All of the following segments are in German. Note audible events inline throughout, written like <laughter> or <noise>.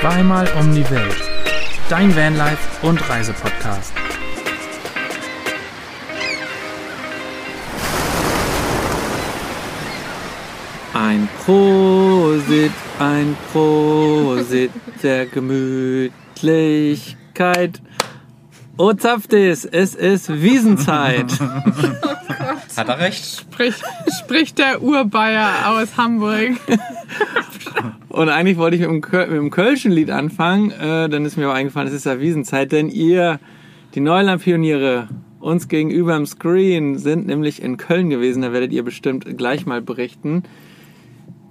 Zweimal um die Welt. Dein Vanlife und Reisepodcast. Ein Prosit, ein Prosit <laughs> der Gemütlichkeit. Oh, Zapftis, es ist Wiesenzeit. <laughs> Hat er recht? Sprich, spricht der Urbayer aus Hamburg. <laughs> Und eigentlich wollte ich mit dem, Köl mit dem Kölschen Lied anfangen, äh, dann ist mir aber eingefallen, es ist ja Wiesenzeit, denn ihr, die Neuland-Pioniere, uns gegenüber im Screen, sind nämlich in Köln gewesen, da werdet ihr bestimmt gleich mal berichten.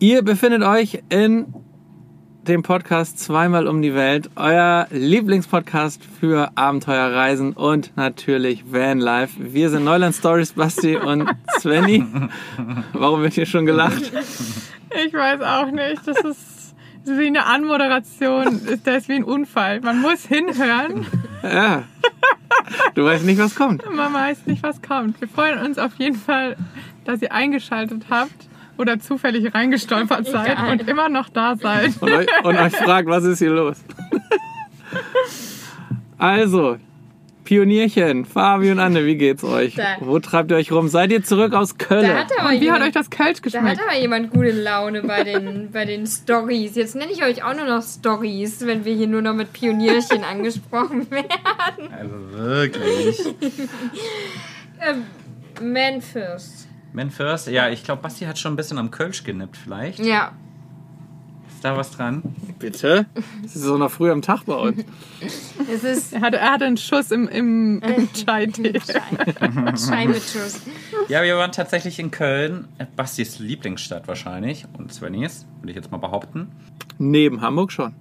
Ihr befindet euch in dem Podcast Zweimal um die Welt, euer Lieblingspodcast für Abenteuerreisen und natürlich Vanlife. Wir sind Neuland Stories, Basti und Svenny. <laughs> Warum wird hier schon gelacht? Ich weiß auch nicht. Das ist wie eine Anmoderation. <laughs> Das ist wie ein Unfall. Man muss hinhören. Ja. Du weißt nicht, was kommt. Man weiß nicht, was kommt. Wir freuen uns auf jeden Fall, dass ihr eingeschaltet habt oder zufällig reingestolpert seid Egal. und immer noch da seid. und euch, und euch fragt, was ist hier los? Also, Pionierchen, Fabi und Anne, wie geht's euch? Da. Wo treibt ihr euch rum? Seid ihr zurück aus Köln? hat Und wie hat jemand, euch das Kölsch da hat geschmeckt? aber jemand gute Laune bei den, <laughs> bei den Stories. Jetzt nenne ich euch auch nur noch Stories, wenn wir hier nur noch mit Pionierchen <laughs> angesprochen werden. Also wirklich. <laughs> Ähm, Memphis. Man first, ja, ich glaube, Basti hat schon ein bisschen am Kölsch genippt vielleicht. Ja. Ist da was dran? Bitte? Es ist so noch früh am Tag bei uns. <laughs> Es ist Er hatte, er hatte einen Schuss im, im, im Chai-Tee. Scheinmitschuss. Ja, wir waren tatsächlich in Köln. Äh, Bastis Lieblingsstadt wahrscheinlich. Und Svennies, würde ich jetzt mal behaupten. Neben Hamburg schon.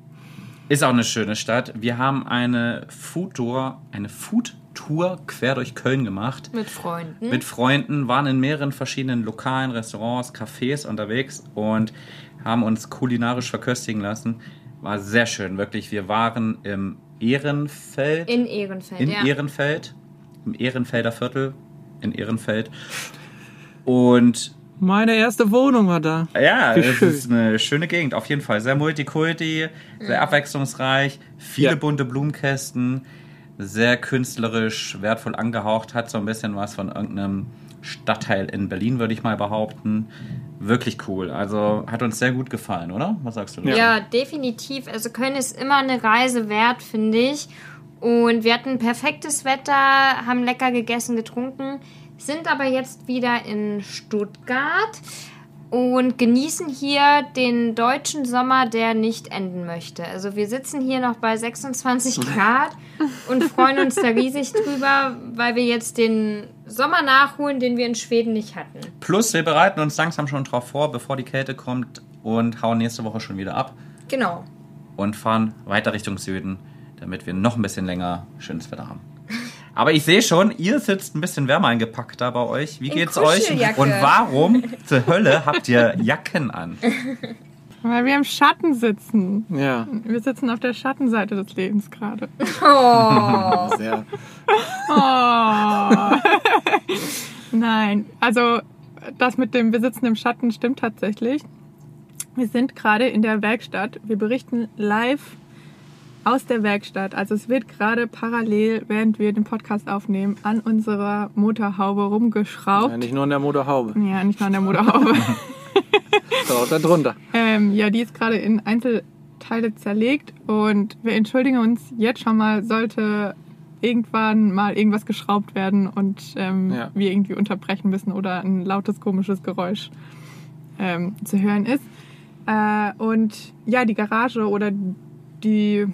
Ist auch eine schöne Stadt. Wir haben eine Food-Tour, eine Food-Tour quer durch Köln gemacht. Mit Freunden. mit Freunden, waren in mehreren verschiedenen Lokalen, Restaurants, Cafés unterwegs und haben uns kulinarisch verköstigen lassen. War sehr schön, wirklich. Wir waren im Ehrenfeld. in Ehrenfeld, in ja. Ehrenfeld. Im Ehrenfelder Viertel. In Ehrenfeld. Und Meine erste Wohnung war da. ja, Wie es schön. ist eine schöne Gegend. Auf jeden Fall. Sehr multikulti, sehr abwechslungsreich. Viele Ja. bunte Blumenkästen. Sehr künstlerisch, wertvoll angehaucht. Hat so ein bisschen was von irgendeinem Stadtteil in Berlin, würde ich mal behaupten. Wirklich cool. Also hat uns sehr gut gefallen, oder? Was sagst du? dazu? Ja, definitiv. Also Köln ist immer eine Reise wert, finde ich. Und wir hatten perfektes Wetter, haben lecker gegessen, getrunken, sind aber jetzt wieder in Stuttgart und genießen hier den deutschen Sommer, der nicht enden möchte. Also wir sitzen hier noch bei 26 <laughs> Grad und freuen uns da riesig drüber, weil wir jetzt den Sommer nachholen, den wir in Schweden nicht hatten. Plus, wir bereiten uns langsam schon drauf vor, bevor die Kälte kommt und hauen nächste Woche schon wieder ab Genau. und fahren weiter Richtung Süden, damit wir noch ein bisschen länger schönes Wetter haben. Aber ich sehe schon, ihr sitzt ein bisschen wärmer eingepackt da bei euch. Wie In geht's euch? Und warum zur Hölle habt ihr Jacken an? Weil wir im Schatten sitzen. Ja. Wir sitzen auf der Schattenseite des Lebens gerade. Oh. <laughs> Sehr. Oh. <laughs> Nein, also das mit dem Wir sitzen im Schatten stimmt tatsächlich. Wir sind gerade in der Werkstatt. Wir berichten live aus der Werkstatt. Also es wird gerade parallel, während wir den Podcast aufnehmen, an unserer Motorhaube rumgeschraubt. Ja, nicht nur in der Motorhaube. Ja, nicht nur an der Motorhaube. <laughs> Auch da drunter. ähm, ja, die ist gerade in Einzelteile zerlegt und wir entschuldigen uns jetzt schon mal, sollte irgendwann mal irgendwas geschraubt werden und ähm, Ja. wir irgendwie unterbrechen müssen oder ein lautes, komisches Geräusch ähm, zu hören ist. Äh, und ja, die Garage oder die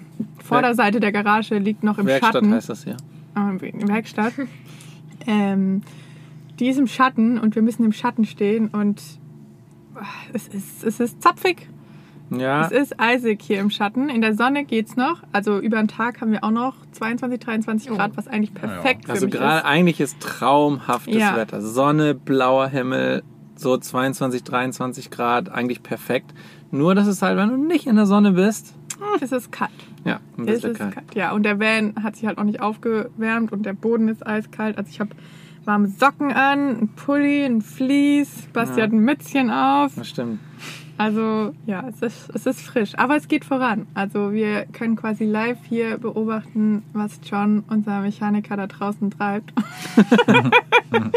Vorderseite der Garage liegt noch im Werkstatt Schatten. heißt das hier. Ähm, Werkstatt. ähm, die ist im Schatten und wir müssen im Schatten stehen und ah, es ist, es ist zapfig. Ja. Es ist eisig hier im Schatten. In der Sonne geht's noch. Also über den Tag haben wir auch noch 22, 23 Oh. Grad, was eigentlich perfekt für Also mich gerade ist. eigentlich ist traumhaftes Ja. Wetter. Sonne, blauer Himmel, so 22, 23 Grad, eigentlich perfekt. Nur, dass es halt, wenn du nicht in der Sonne bist, Es ist kalt. ja, ein Es bisschen ist kalt. kalt. Ja, und der Van hat sich halt noch nicht aufgewärmt und der Boden ist eiskalt. Also ich habe warme Socken an, ein Pulli, ein Vlies. Basti Ja. hat ein Mützchen auf. Das stimmt. Also ja, es ist, es ist frisch, aber es geht voran. Also wir können quasi live hier beobachten, was John, unser Mechaniker, da draußen treibt. <laughs>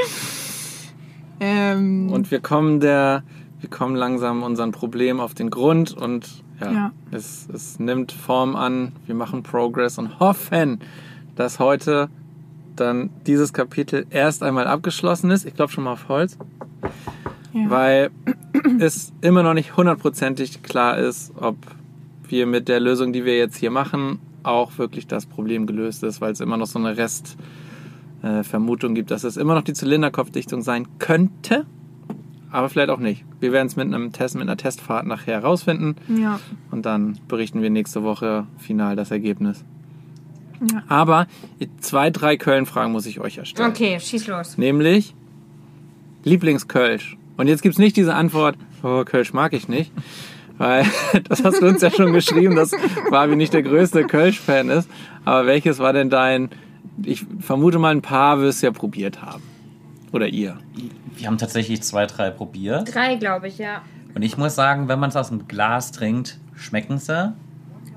ähm, Und wir kommen der, wir kommen langsam unseren Problem auf den Grund und ja, Ja. Es, es nimmt Form an. Wir machen Progress und hoffen, dass heute dann dieses Kapitel erst einmal abgeschlossen ist. Ich glaube schon mal auf Holz, ja. weil es immer noch nicht hundertprozentig klar ist, ob wir mit der Lösung, die wir jetzt hier machen, auch wirklich das Problem gelöst ist, weil es immer noch so eine Rest äh, gibt, dass es immer noch die Zylinderkopfdichtung sein könnte, aber vielleicht auch nicht. Wir werden es mit einem Test, mit einer Testfahrt nachher herausfinden ja. und dann berichten wir nächste Woche final das Ergebnis. Ja. Aber zwei, drei Köln-Fragen muss ich euch erstellen. Okay, schieß los. Nämlich Lieblingskölsch. Und jetzt gibt's nicht diese Antwort, oh, Kölsch mag ich nicht. Weil, <laughs> das hast du uns ja schon geschrieben, dass Fabi nicht der größte Kölsch-Fan ist. Aber welches war denn dein, ich vermute mal ein paar wirst du ja probiert haben. Oder ihr. Wir haben tatsächlich zwei, drei probiert. Drei, glaube ich, ja. Und ich muss sagen, wenn man es aus dem Glas trinkt, schmecken sie.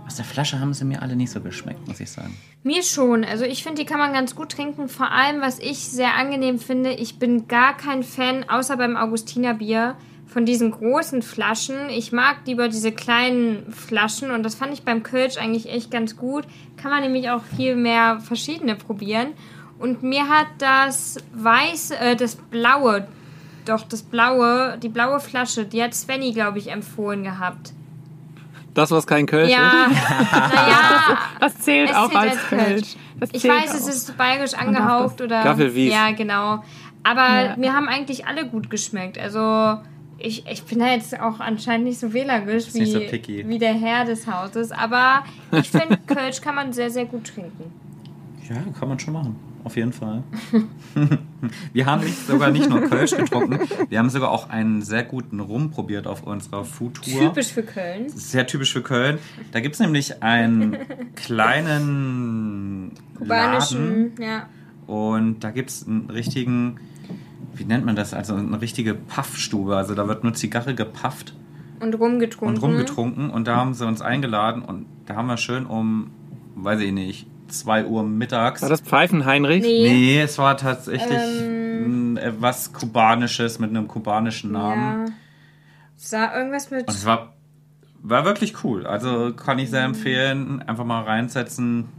Aus der Flasche haben sie mir alle nicht so geschmeckt, muss ich sagen. Mir schon. Also ich finde, die kann man ganz gut trinken. Vor allem, was ich sehr angenehm finde, ich bin gar kein Fan, außer beim Augustinerbier, von diesen großen Flaschen. Ich mag lieber diese kleinen Flaschen und das fand ich beim Kölsch eigentlich echt ganz gut. Kann man nämlich auch viel mehr verschiedene probieren. Und mir hat das weiße, äh, das blaue, doch das blaue, die blaue Flasche, die hat Svenny, glaube ich, empfohlen gehabt. Das, was kein Kölsch Ja, ist? <laughs> naja, Das zählt Es auch zählt als als Kölsch. Kölsch. Das Ich zählt weiß, es auch. ist bayerisch angehaucht das. oder. Gaffelwies. Ja, genau. Aber Ja. mir haben eigentlich alle gut geschmeckt. Also ich, ich bin da jetzt auch anscheinend nicht so wählerisch wie, so wie der Herr des Hauses. Aber ich finde, <laughs> Kölsch kann man sehr, sehr gut trinken. Ja, kann man schon machen. Auf jeden Fall. <laughs> wir haben nicht, sogar nicht nur Kölsch getrunken, wir haben sogar auch einen sehr guten Rum probiert auf unserer Foodtour. Typisch für Köln. Sehr typisch für Köln. Da gibt es nämlich einen kleinen Laden Kubanischen, ja. und da gibt es einen richtigen, wie nennt man das? Also eine richtige Puffstube. Also da wird nur Zigarre gepufft Und rumgetrunken. und rumgetrunken und da haben sie uns eingeladen und da haben wir schön um, weiß ich nicht, 2 Uhr mittags. War das Pfeifen, Heinrich? Nee. Nee, es war tatsächlich Ähm. mh, etwas Kubanisches mit einem kubanischen Namen. Ja. Sah irgendwas mit. Und es war, war wirklich cool. Also kann ich sehr empfehlen. Einfach mal reinsetzen,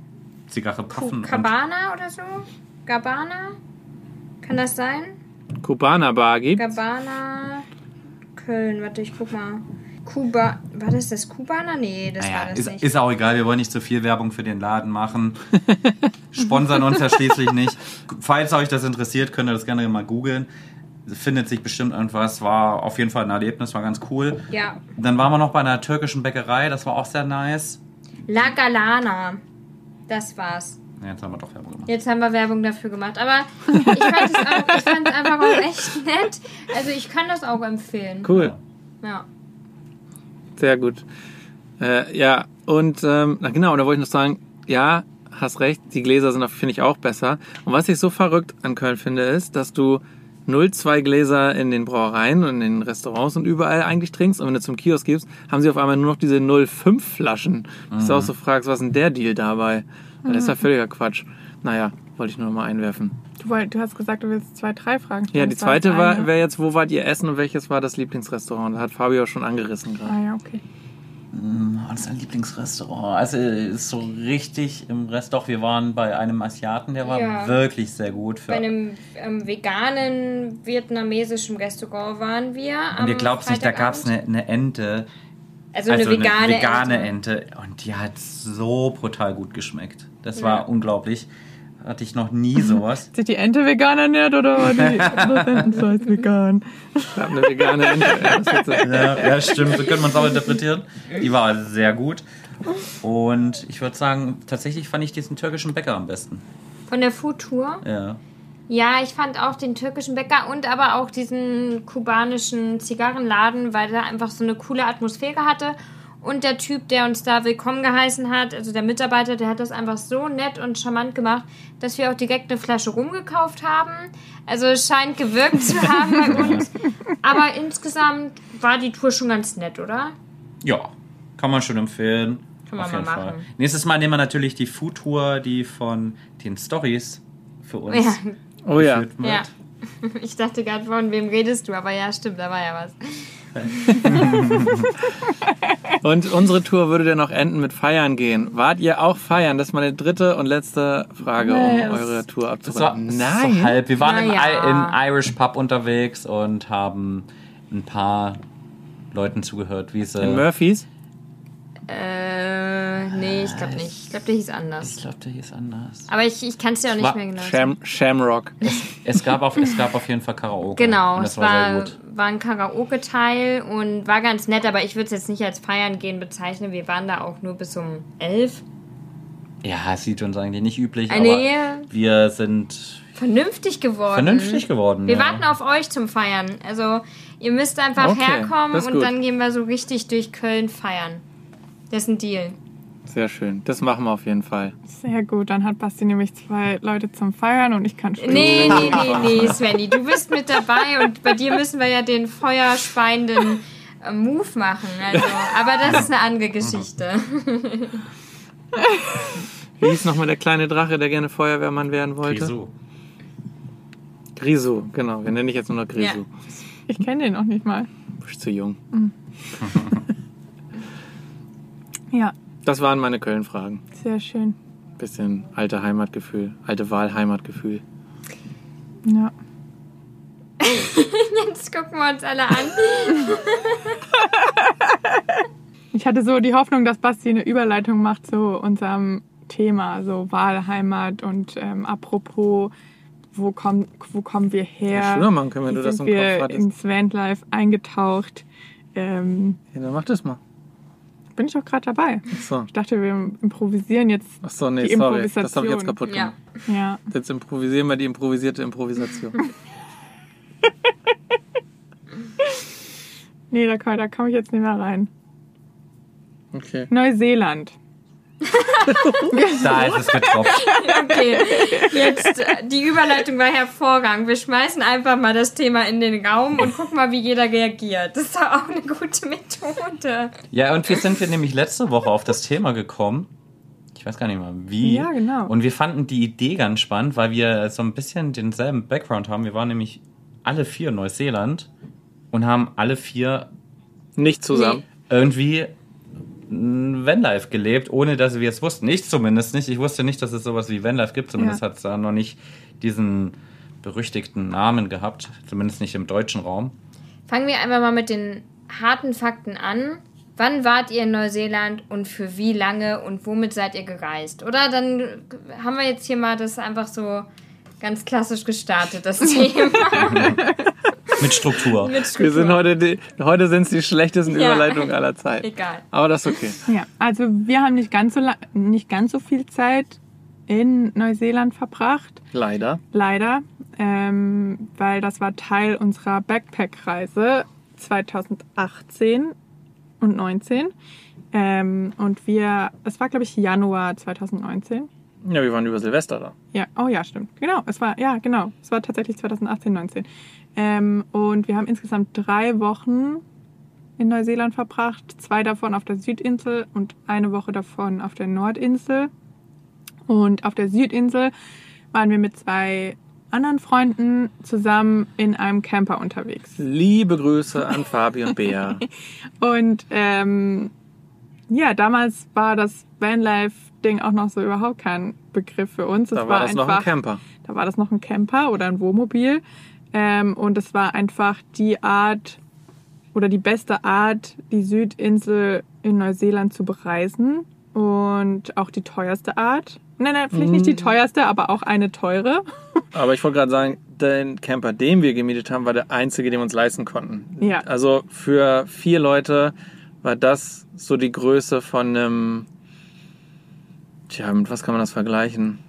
Zigarre puffen. Cabana oder so? Gabana? Kann das sein? Kubaner Bar gibt. Gabana, Köln, warte, ich guck mal. Kuba, war das das Kubaner? Nee, das Naja, war das ist, nicht. ist auch egal, wir wollen nicht zu viel Werbung für den Laden machen. <laughs> Sponsern uns ja schließlich nicht. Falls euch das interessiert, könnt ihr das gerne mal googeln. Findet sich bestimmt irgendwas. War auf jeden Fall ein Erlebnis, war ganz cool. ja, Dann waren wir noch bei einer türkischen Bäckerei, das war auch sehr nice. La Galana. Das war's. Jetzt haben wir doch Werbung gemacht. Jetzt haben wir Werbung dafür gemacht. Aber ich fand es auch- ich fand es einfach auch echt nett. Also ich kann das auch empfehlen. Cool. Ja. Sehr gut. Äh, ja, und ähm, na genau, und da wollte ich noch sagen, ja, hast recht, die Gläser sind, finde ich, auch besser. Und was ich so verrückt an Köln finde, ist, dass du 0,2 Gläser in den Brauereien und in den Restaurants und überall eigentlich trinkst. Und wenn du zum Kiosk gibst, haben sie auf einmal nur noch diese 0,5 Flaschen. Dass du auch so fragst, was ist denn der Deal dabei? Weil Das ist ja völliger Quatsch. Naja, wollte ich nur noch mal einwerfen. Du, wollt, du hast gesagt, du willst zwei, drei Fragen stellen. Ja, die Das zweite war, eine. wäre jetzt, wo wart ihr essen und welches war das Lieblingsrestaurant? Da hat Fabio schon angerissen gerade. Ah ja, okay. Oh, das ist ein Lieblingsrestaurant. Also ist so richtig im Rest doch. Wir waren bei einem Asiaten, der war Ja. wirklich sehr gut. Für, Bei einem ähm, veganen vietnamesischen Restaurant waren wir. und ihr glaubt nicht, da gab es eine, eine Ente. Also eine vegane, vegane Ente. Ente. Und die hat so brutal gut geschmeckt. Das war unglaublich. Hatte ich noch nie sowas. <laughs> Sich die Ente vegan ernährt oder war die <laughs> Entenfleisch vegan? Ich habe eine vegane Ente. Ja, ja, stimmt. So könnte man es auch interpretieren. Die war sehr gut. Und ich würde sagen, tatsächlich fand ich diesen türkischen Bäcker am besten. Von der Food Tour. Ja. Ja, ich fand auch den türkischen Bäcker und aber auch diesen kubanischen Zigarrenladen, weil der einfach so eine coole Atmosphäre hatte. Und der Typ, der uns da willkommen geheißen hat, also der Mitarbeiter, der hat das einfach so nett und charmant gemacht, dass wir auch direkt eine Flasche rumgekauft haben. Also es scheint gewirkt zu haben <laughs> bei uns. Aber insgesamt war die Tour schon ganz nett, oder? Ja, kann man schon empfehlen. Kann man Auf mal jeden Fall. machen. Nächstes Mal nehmen wir natürlich die Food Tour, die von den Stories für uns Ja, Oh ja. ja. <laughs> Ich dachte gerade, von wem redest du? Aber ja, stimmt, da war ja was. <laughs> Und unsere Tour würde dann noch enden mit Feiern gehen. Wart ihr auch feiern? Das ist meine dritte und letzte Frage, Nee, um eure Tour abzurunden. ist so halb. Wir waren im, Naja. Im Irish Pub unterwegs und haben ein paar Leuten zugehört, wie sie. In Murphys? Äh, nee, ich glaube nicht. Ich glaube, der hieß ich anders. glaube, der hieß anders. Aber ich, ich kann es dir auch nicht War mehr genau sagen. Sham Shamrock. Es gab auf, es gab auf jeden Fall Karaoke. Genau, Und es das war, sehr war, gut. War ein Karaoke-Teil und war ganz nett, aber ich würde es jetzt nicht als Feiern gehen bezeichnen. Wir waren da auch nur bis um elf. Ja, es sieht uns eigentlich nicht üblich, Äh, aber nee. wir sind Vernünftig geworden. vernünftig geworden. Wir ja. warten auf euch zum Feiern. Also, ihr müsst einfach Okay, herkommen und dann gehen wir so richtig durch Köln feiern. Das ist ein Deal. Sehr schön. Das machen wir auf jeden Fall. Sehr gut, dann hat Basti nämlich zwei Leute zum Feiern und ich kann spielen. Nee, nee, <laughs> nee, nee, Svenny, du bist mit dabei und bei dir müssen wir ja den feuerspeienden äh, Move machen. Also, aber das ist eine andere Geschichte. Wie hieß nochmal der kleine Drache, der gerne Feuerwehrmann werden wollte? Wieso? Grisou, genau. Wir nennen dich jetzt nur noch Grisou. Ich kenne den noch nicht mal. Du bist zu jung. <laughs> Ja, Das waren meine Köln-Fragen. sehr schön. Bisschen alte Heimatgefühl, alte Wahlheimatgefühl. Ja. <laughs> Jetzt gucken wir uns alle an. <laughs> Ich hatte so die Hoffnung, dass Basti eine Überleitung macht zu unserem Thema, so Wahlheimat und ähm, apropos, wo, komm, wo kommen wir her? Ja, schwör mal, können, wenn du das im Kopf wir hattest. ins Vanlife eingetaucht? Ähm, Ja, dann mach das mal. Bin ich auch gerade dabei. Achso. Ich dachte, wir improvisieren jetzt. Achso, nee, Die sorry. Das habe ich jetzt kaputt Ja. gemacht. Ja. Jetzt improvisieren wir die improvisierte Improvisation. <laughs> Nee, da, da komme ich jetzt nicht mehr rein. Okay. Neuseeland. <laughs> Da ist es getropft. Okay, jetzt äh, die Überleitung war hervorragend. Wir schmeißen einfach mal das Thema in den Raum und gucken mal, wie jeder reagiert. Das ist doch auch eine gute Methode. Ja, und wie sind wir nämlich letzte Woche auf das Thema gekommen? Ich weiß gar nicht mal wie. Ja, genau. Und wir fanden die Idee ganz spannend, weil wir so ein bisschen denselben Background haben. Wir waren nämlich alle vier in Neuseeland und haben alle vier Nicht zusammen. irgendwie Vanlife gelebt, ohne dass wir es wussten. Ich zumindest nicht. Ich wusste nicht, dass es sowas wie Vanlife gibt. Zumindest Ja. hat es da noch nicht diesen berüchtigten Namen gehabt. Zumindest nicht im deutschen Raum. Fangen wir einfach mal mit den harten Fakten an. Wann wart ihr in Neuseeland und für wie lange und womit seid ihr gereist? Oder dann haben wir jetzt hier mal das einfach so ganz klassisch gestartet, das <laughs> Thema. <laughs> Mit Struktur. <laughs> Mit Wir Struktur. sind heute, die, heute sind es die schlechtesten Ja. Überleitungen aller <laughs> Zeiten. Egal. Aber das ist okay. Ja, also wir haben nicht ganz so, nicht ganz so viel Zeit in Neuseeland verbracht. Leider. Leider, ähm, weil das war Teil unserer Backpack-Reise 2018 und 19. Ähm, und wir, es war glaube ich Januar 2019. Ja, wir waren über Silvester da. Ja, oh ja, stimmt. Genau, es war, ja, genau. Es war tatsächlich 2018, 19. Ähm, und wir haben insgesamt drei Wochen in Neuseeland verbracht. Zwei davon auf der Südinsel und eine Woche davon auf der Nordinsel. Und auf der Südinsel waren wir mit zwei anderen Freunden zusammen in einem Camper unterwegs. Liebe Grüße an Fabi und Bea. <laughs> Und ähm, ja, damals war das Vanlife-Ding auch noch so überhaupt kein Begriff für uns. Es Da war das noch ein einfach- Camper. da war das noch ein Camper oder ein Wohnmobil. Ähm, und es war einfach die Art oder die beste Art, die Südinsel in Neuseeland zu bereisen. Und auch die teuerste Art. Nein, nein, vielleicht nicht die teuerste, aber auch eine teure. <laughs> Aber ich wollte gerade sagen, der Camper, den wir gemietet haben, war der einzige, den wir uns leisten konnten. Ja. Also für vier Leute war das so die Größe von einem. Tja, mit was kann man das vergleichen?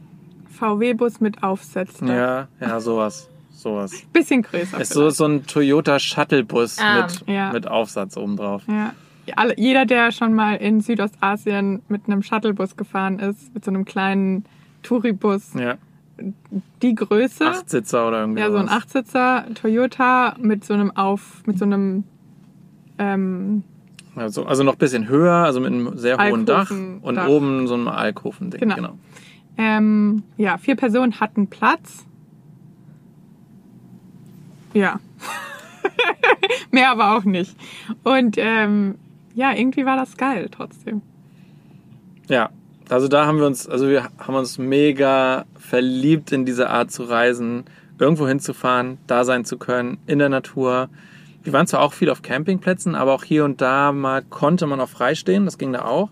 VW-Bus mit Aufsätzen. Ja, ja, sowas. Sowas. Bisschen größer. Ist so, so ein Toyota Shuttle-Bus Ah, mit, ja. mit Aufsatz obendrauf. Ja. Alle, jeder, der schon mal in Südostasien mit einem Shuttlebus gefahren ist, mit so einem kleinen Touribus, Ja, die Größe. Achtsitzer oder irgendwie Ja, so ein. Achtsitzer Toyota mit so einem Auf, mit so einem ähm, Also, also noch ein bisschen höher, also mit einem sehr hohen Dach und Dach. oben so ein Alkoven-Ding. Genau. Genau. ähm, ja, vier Personen hatten Platz. Ja. <laughs> Mehr aber auch nicht. Und ähm, ja, irgendwie war das geil trotzdem. Ja, also da haben wir uns, also wir haben uns mega verliebt in diese Art zu reisen, irgendwo hinzufahren, da sein zu können, in der Natur. Wir waren zwar auch viel auf Campingplätzen, aber auch hier und da mal konnte man auch freistehen, das ging da auch.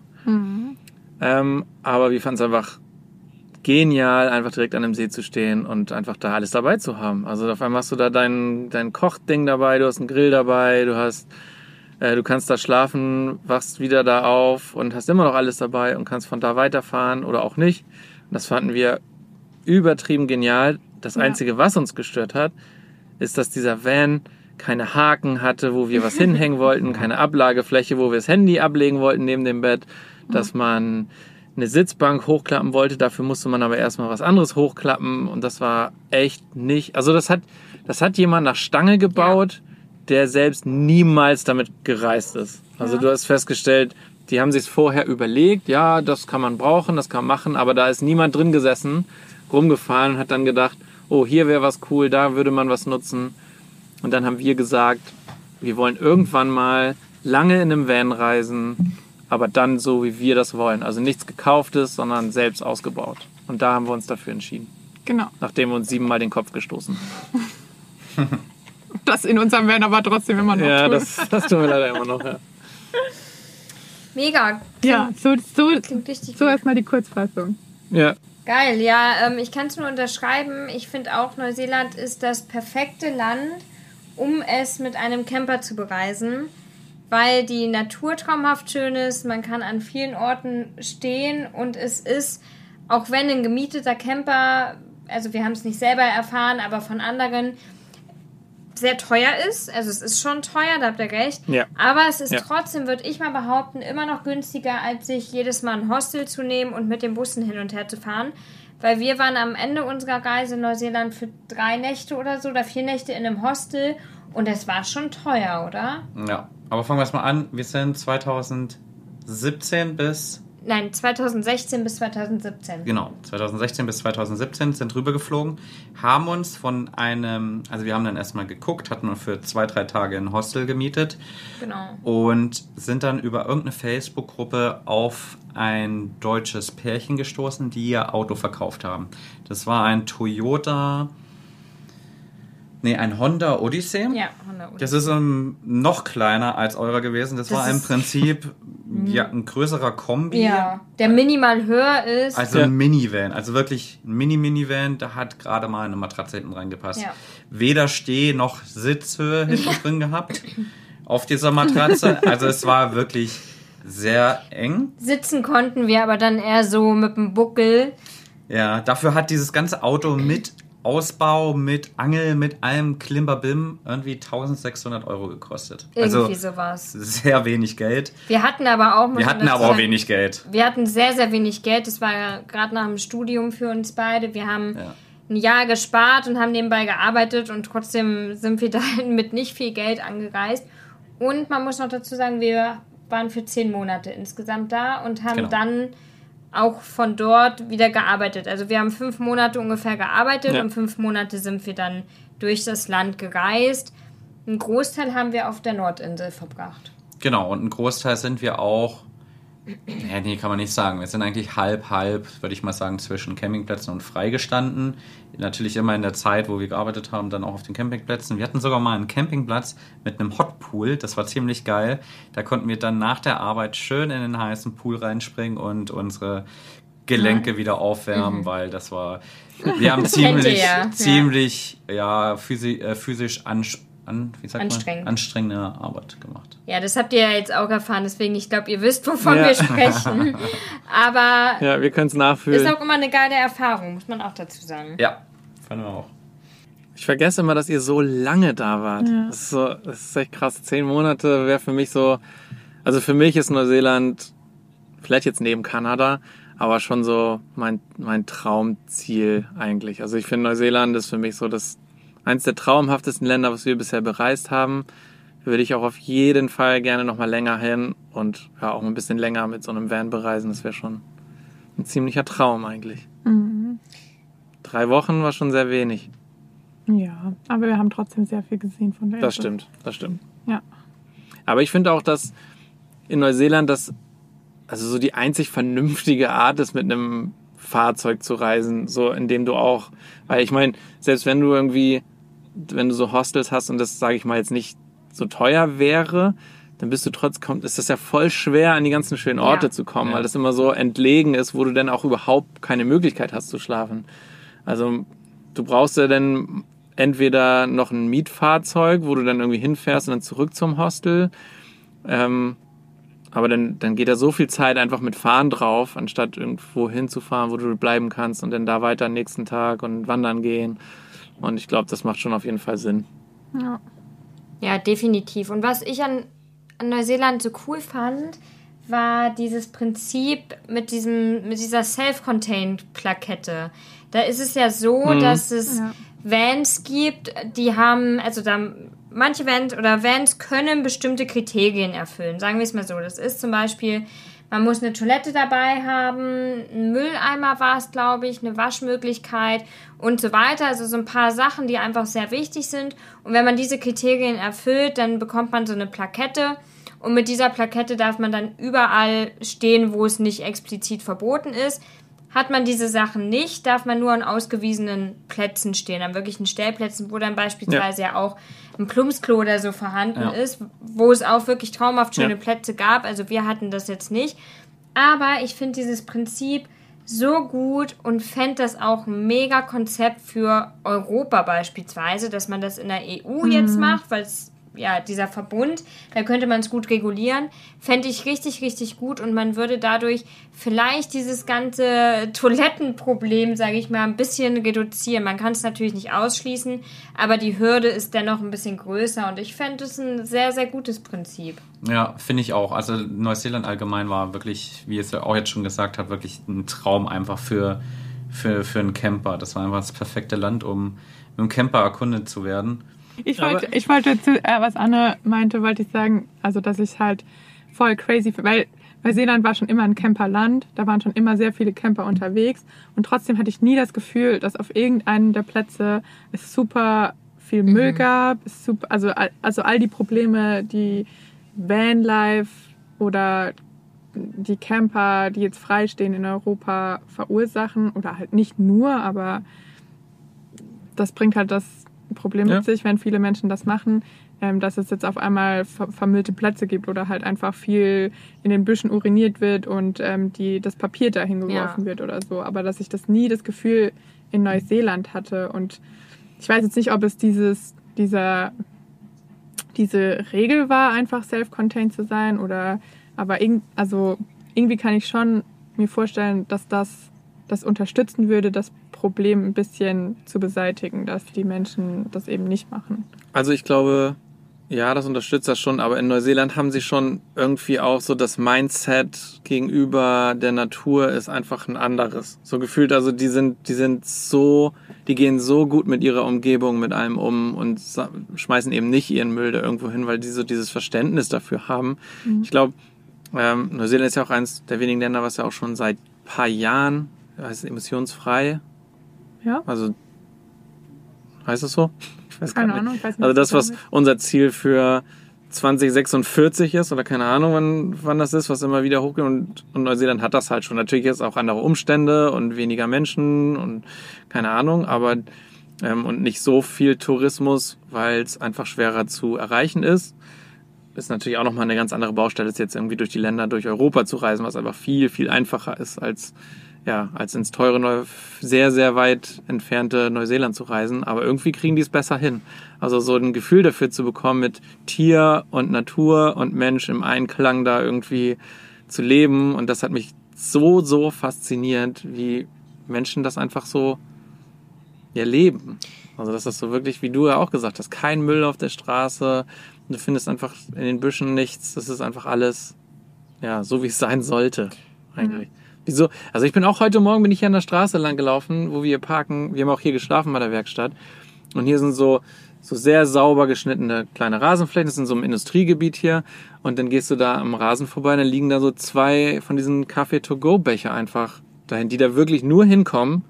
Ähm, aber wir fanden es einfach genial, einfach direkt an dem See zu stehen und einfach da alles dabei zu haben. Also auf einmal hast du da dein, dein Kochding dabei, du hast einen Grill dabei, du hast äh, du kannst da schlafen, wachst wieder da auf und hast immer noch alles dabei und kannst von da weiterfahren oder auch nicht. Und das fanden wir übertrieben genial. Das Ja. Einzige, was uns gestört hat, ist, dass dieser Van keine Haken hatte, wo wir was <laughs> hinhängen wollten, keine Ablagefläche, wo wir das Handy ablegen wollten neben dem Bett, dass man eine Sitzbank hochklappen wollte. Dafür musste man aber erstmal was anderes hochklappen und das war echt nicht. Also das hat, das hat jemand nach Stange gebaut, der selbst niemals damit gereist ist. Also Ja. du hast festgestellt, die haben sich vorher überlegt, ja, das kann man brauchen, das kann man machen, aber da ist niemand drin gesessen, rumgefahren und hat dann gedacht, oh, hier wäre was cool, da würde man was nutzen. Und dann haben wir gesagt, wir wollen irgendwann mal lange in einem Van reisen, aber dann so, wie wir das wollen. Also nichts gekauftes, sondern selbst ausgebaut. Und da haben wir uns dafür entschieden, Genau. nachdem wir uns siebenmal den Kopf gestoßen haben. <laughs> Das in unserem Van aber trotzdem immer noch Ja, tun. das, das tun wir leider immer noch. Ja. Mega. ja so, so, Klingt richtig so erstmal die Kurzfassung. ja. Geil, ja, ähm, ich kann es nur unterschreiben. Ich finde auch, Neuseeland ist das perfekte Land, um es mit einem Camper zu bereisen, weil die Natur traumhaft schön ist. Man kann an vielen Orten stehen und es ist, auch wenn ein gemieteter Camper, also wir haben es nicht selber erfahren, aber von anderen, sehr teuer ist. Also es ist schon teuer, da habt ihr recht. Ja. Aber es ist Ja. trotzdem, würde ich mal behaupten, immer noch günstiger, als sich jedes Mal ein Hostel zu nehmen und mit den Bussen hin und her zu fahren. Weil wir waren am Ende unserer Reise in Neuseeland für drei Nächte oder so oder vier Nächte in einem Hostel und das war schon teuer, oder? Ja, aber fangen wir es mal an. Wir sind 2017 bis, Nein, 2016 bis 2017. genau, 2016 bis 2017 sind rübergeflogen, haben uns von einem, also wir haben dann erstmal geguckt, hatten uns für zwei, drei Tage ein Hostel gemietet Genau. und sind dann über irgendeine Facebook-Gruppe auf ein deutsches Pärchen gestoßen, die ihr Auto verkauft haben. Das war ein Toyota, nee, ein Honda Odyssey. Ja, 100 Das ist ähm, noch kleiner als eurer gewesen. Das, Das war im Prinzip <laughs> ja, ein größerer Kombi. Ja, der minimal höher ist. Also Ja. ein Minivan, also wirklich ein Mini-Minivan, da hat gerade mal eine Matratze hinten reingepasst. Ja. Weder Steh- noch Sitzhöhe <laughs> hinten drin gehabt auf dieser Matratze. Also es war wirklich sehr eng. Sitzen konnten wir aber dann eher so mit dem Buckel. Ja, dafür hat dieses ganze Auto mit Ausbau, mit Angel, mit allem Klimberbim irgendwie 1600 Euro gekostet. Irgendwie also sowas. sehr wenig Geld. Wir hatten aber auch. Wir hatten aber auch wenig Geld. Wir hatten sehr, sehr wenig Geld. Das war ja gerade nach dem Studium für uns beide. Wir haben Ja. ein Jahr gespart und haben nebenbei gearbeitet und trotzdem sind wir <laughs> da mit nicht viel Geld angereist. Und man muss noch dazu sagen, wir waren für zehn Monate insgesamt da und haben Genau. dann auch von dort wieder gearbeitet. Also wir haben fünf Monate ungefähr gearbeitet Ja. und fünf Monate sind wir dann durch das Land gereist. Einen Großteil haben wir auf der Nordinsel verbracht. Genau, und ein Großteil sind wir auch. Ja, nee, kann man nicht sagen. Wir sind eigentlich halb, halb, würde ich mal sagen, zwischen Campingplätzen und freigestanden. Natürlich immer in der Zeit, wo wir gearbeitet haben, dann auch auf den Campingplätzen. Wir hatten sogar mal einen Campingplatz mit einem Hotpool. Das war ziemlich geil. Da konnten wir dann nach der Arbeit schön in den heißen Pool reinspringen und unsere Gelenke wieder aufwärmen, weil das war. <laughs> Wir haben ziemlich, ja, ziemlich, ja, physi äh, physisch ans an, wie sagt Anstrengend. Man? anstrengende Arbeit gemacht. Ja, das habt ihr ja jetzt auch erfahren, deswegen ich glaube, ihr wisst, wovon Ja. wir sprechen. <laughs> Aber Ja, wir können es ist nachfühlen. auch immer eine geile Erfahrung, muss man auch dazu sagen. Ja, fanden wir auch. Ich vergesse immer, dass ihr so lange da wart. Das, ist so, das ist echt krass. Zehn Monate wäre für mich so. Also für mich ist Neuseeland vielleicht jetzt neben Kanada, aber schon so mein, mein Traumziel eigentlich. Also ich finde Neuseeland ist für mich so das eins der traumhaftesten Länder, was wir bisher bereist haben. würde ich auch auf jeden Fall gerne noch mal länger hin und ja, auch ein bisschen länger mit so einem Van bereisen. Das wäre schon ein ziemlicher Traum eigentlich. Drei Wochen war schon sehr wenig. Ja, aber wir haben trotzdem sehr viel gesehen von der Das stimmt, das stimmt. Ja. Aber ich finde auch, dass in Neuseeland das also so die einzig vernünftige Art ist, mit einem Fahrzeug zu reisen, so indem du auch, weil ich meine, selbst wenn du irgendwie, wenn du so Hostels hast und das sage ich mal jetzt nicht so teuer wäre, dann bist du trotz kommt, ist das ja voll schwer an die ganzen schönen Orte Ja. zu kommen, Ja. weil das immer so entlegen ist, wo du dann auch überhaupt keine Möglichkeit hast zu schlafen. Also du brauchst ja dann entweder noch ein Mietfahrzeug, wo du dann irgendwie hinfährst und dann zurück zum Hostel. Ähm, aber dann, dann geht da so viel Zeit einfach mit Fahren drauf, anstatt irgendwo hinzufahren, wo du bleiben kannst und dann da weiter am nächsten Tag und wandern gehen. Und ich glaube, das macht schon auf jeden Fall Sinn. Ja. Ja, definitiv. Und was ich an, an Neuseeland so cool fand, war dieses Prinzip mit diesem, mit dieser Self-Contained-Plakette. Da ist es ja so, dass es Ja. Vans gibt, die haben, also da manche Vans oder Vans können bestimmte Kriterien erfüllen. Sagen wir es mal so. Das ist zum Beispiel, man muss eine Toilette dabei haben, ein Mülleimer war es, glaube ich, eine Waschmöglichkeit und so weiter. Also so ein paar Sachen, die einfach sehr wichtig sind. Und wenn man diese Kriterien erfüllt, dann bekommt man so eine Plakette. Und mit dieser Plakette darf man dann überall stehen, wo es nicht explizit verboten ist. Hat man diese Sachen nicht, darf man nur an ausgewiesenen Plätzen stehen, an wirklichen Stellplätzen, wo dann beispielsweise ja, auch ein Plumpsklo oder so vorhanden Ja. ist, wo es auch wirklich traumhaft schöne Ja. Plätze gab. Also wir hatten das jetzt nicht. Aber ich finde dieses Prinzip so gut und fände das auch ein mega Konzept für Europa beispielsweise, dass man das in der EU jetzt macht, weil es ja dieser Verbund, da könnte man es gut regulieren. Fände ich richtig, richtig gut und man würde dadurch vielleicht dieses ganze Toilettenproblem, sage ich mal, ein bisschen reduzieren. Man kann es natürlich nicht ausschließen, aber die Hürde ist dennoch ein bisschen größer und ich fände es ein sehr, sehr gutes Prinzip. Ja, finde ich auch. Also Neuseeland allgemein war wirklich, wie es ja auch jetzt schon gesagt hat, wirklich ein Traum einfach für, für, für einen Camper. Das war einfach das perfekte Land, um mit einem Camper erkundet zu werden. Ich wollte, ich wollte zu, äh, was Anne meinte, wollte ich sagen, also dass ich halt voll crazy, weil Neuseeland war schon immer ein Camperland, da waren schon immer sehr viele Camper unterwegs. Und trotzdem hatte ich nie das Gefühl, dass auf irgendeinem der Plätze es super viel Müll gab, es super, also, all- also all die Probleme, die Vanlife oder die Camper, die jetzt freistehen in Europa, verursachen. Oder halt nicht nur, aber das bringt halt das Problem Ja. mit sich, wenn viele Menschen das machen, ähm, dass es jetzt auf einmal ver vermüllte Plätze gibt oder halt einfach viel in den Büschen uriniert wird und ähm, die, das Papier dahin geworfen Ja. wird oder so. Aber dass ich das nie das Gefühl in Neuseeland hatte und ich weiß jetzt nicht, ob es dieses, dieser, diese Regel war, einfach self-contained zu sein oder, aber irgend, also irgendwie kann ich schon mir vorstellen, dass das das unterstützen würde, das Problem ein bisschen zu beseitigen, dass die Menschen das eben nicht machen. Also ich glaube, ja, das unterstützt das schon, aber in Neuseeland haben sie schon irgendwie auch so das Mindset gegenüber der Natur ist einfach ein anderes. So gefühlt, also die sind, die sind so, die gehen so gut mit ihrer Umgebung, mit allem um und schmeißen eben nicht ihren Müll da irgendwo hin, weil die so dieses Verständnis dafür haben. Ich glaube, ähm, Neuseeland ist ja auch eines der wenigen Länder, was ja auch schon seit paar Jahren, heißt es emissionsfrei, Ja? also heißt es so? Ich weiß Keine nicht. Ahnung. Ich weiß nicht, Also das, was unser Ziel für 2046 ist oder keine Ahnung, wann, wann das ist, was immer wieder hochgeht und, und Neuseeland hat das halt schon. Natürlich jetzt auch andere Umstände und weniger Menschen und keine Ahnung, aber ähm, und nicht so viel Tourismus, weil es einfach schwerer zu erreichen ist. Ist natürlich auch nochmal eine ganz andere Baustelle, ist jetzt irgendwie durch die Länder, durch Europa zu reisen, was einfach viel, viel einfacher ist, als, ja, als ins teure, sehr, sehr weit entfernte Neuseeland zu reisen. Aber irgendwie kriegen die es besser hin. Also so ein Gefühl dafür zu bekommen, mit Tier und Natur und Mensch im Einklang da irgendwie zu leben. Und das hat mich so, so fasziniert, wie Menschen das einfach so ja, leben. Also das so wirklich, wie du ja auch gesagt hast, kein Müll auf der Straße. Du findest einfach in den Büschen nichts. Das ist einfach alles, ja, so wie es sein sollte. Eigentlich. Wieso? Also ich bin auch heute Morgen bin ich hier an der Straße lang gelaufen, wo wir parken. Wir haben auch hier geschlafen bei der Werkstatt. Und hier sind so, so sehr sauber geschnittene kleine Rasenflächen. Das ist in so einem Industriegebiet hier. Und dann gehst du da am Rasen vorbei, dann liegen da so zwei von diesen Kaffee-to-go-Becher einfach dahin, die da wirklich nur hinkommen,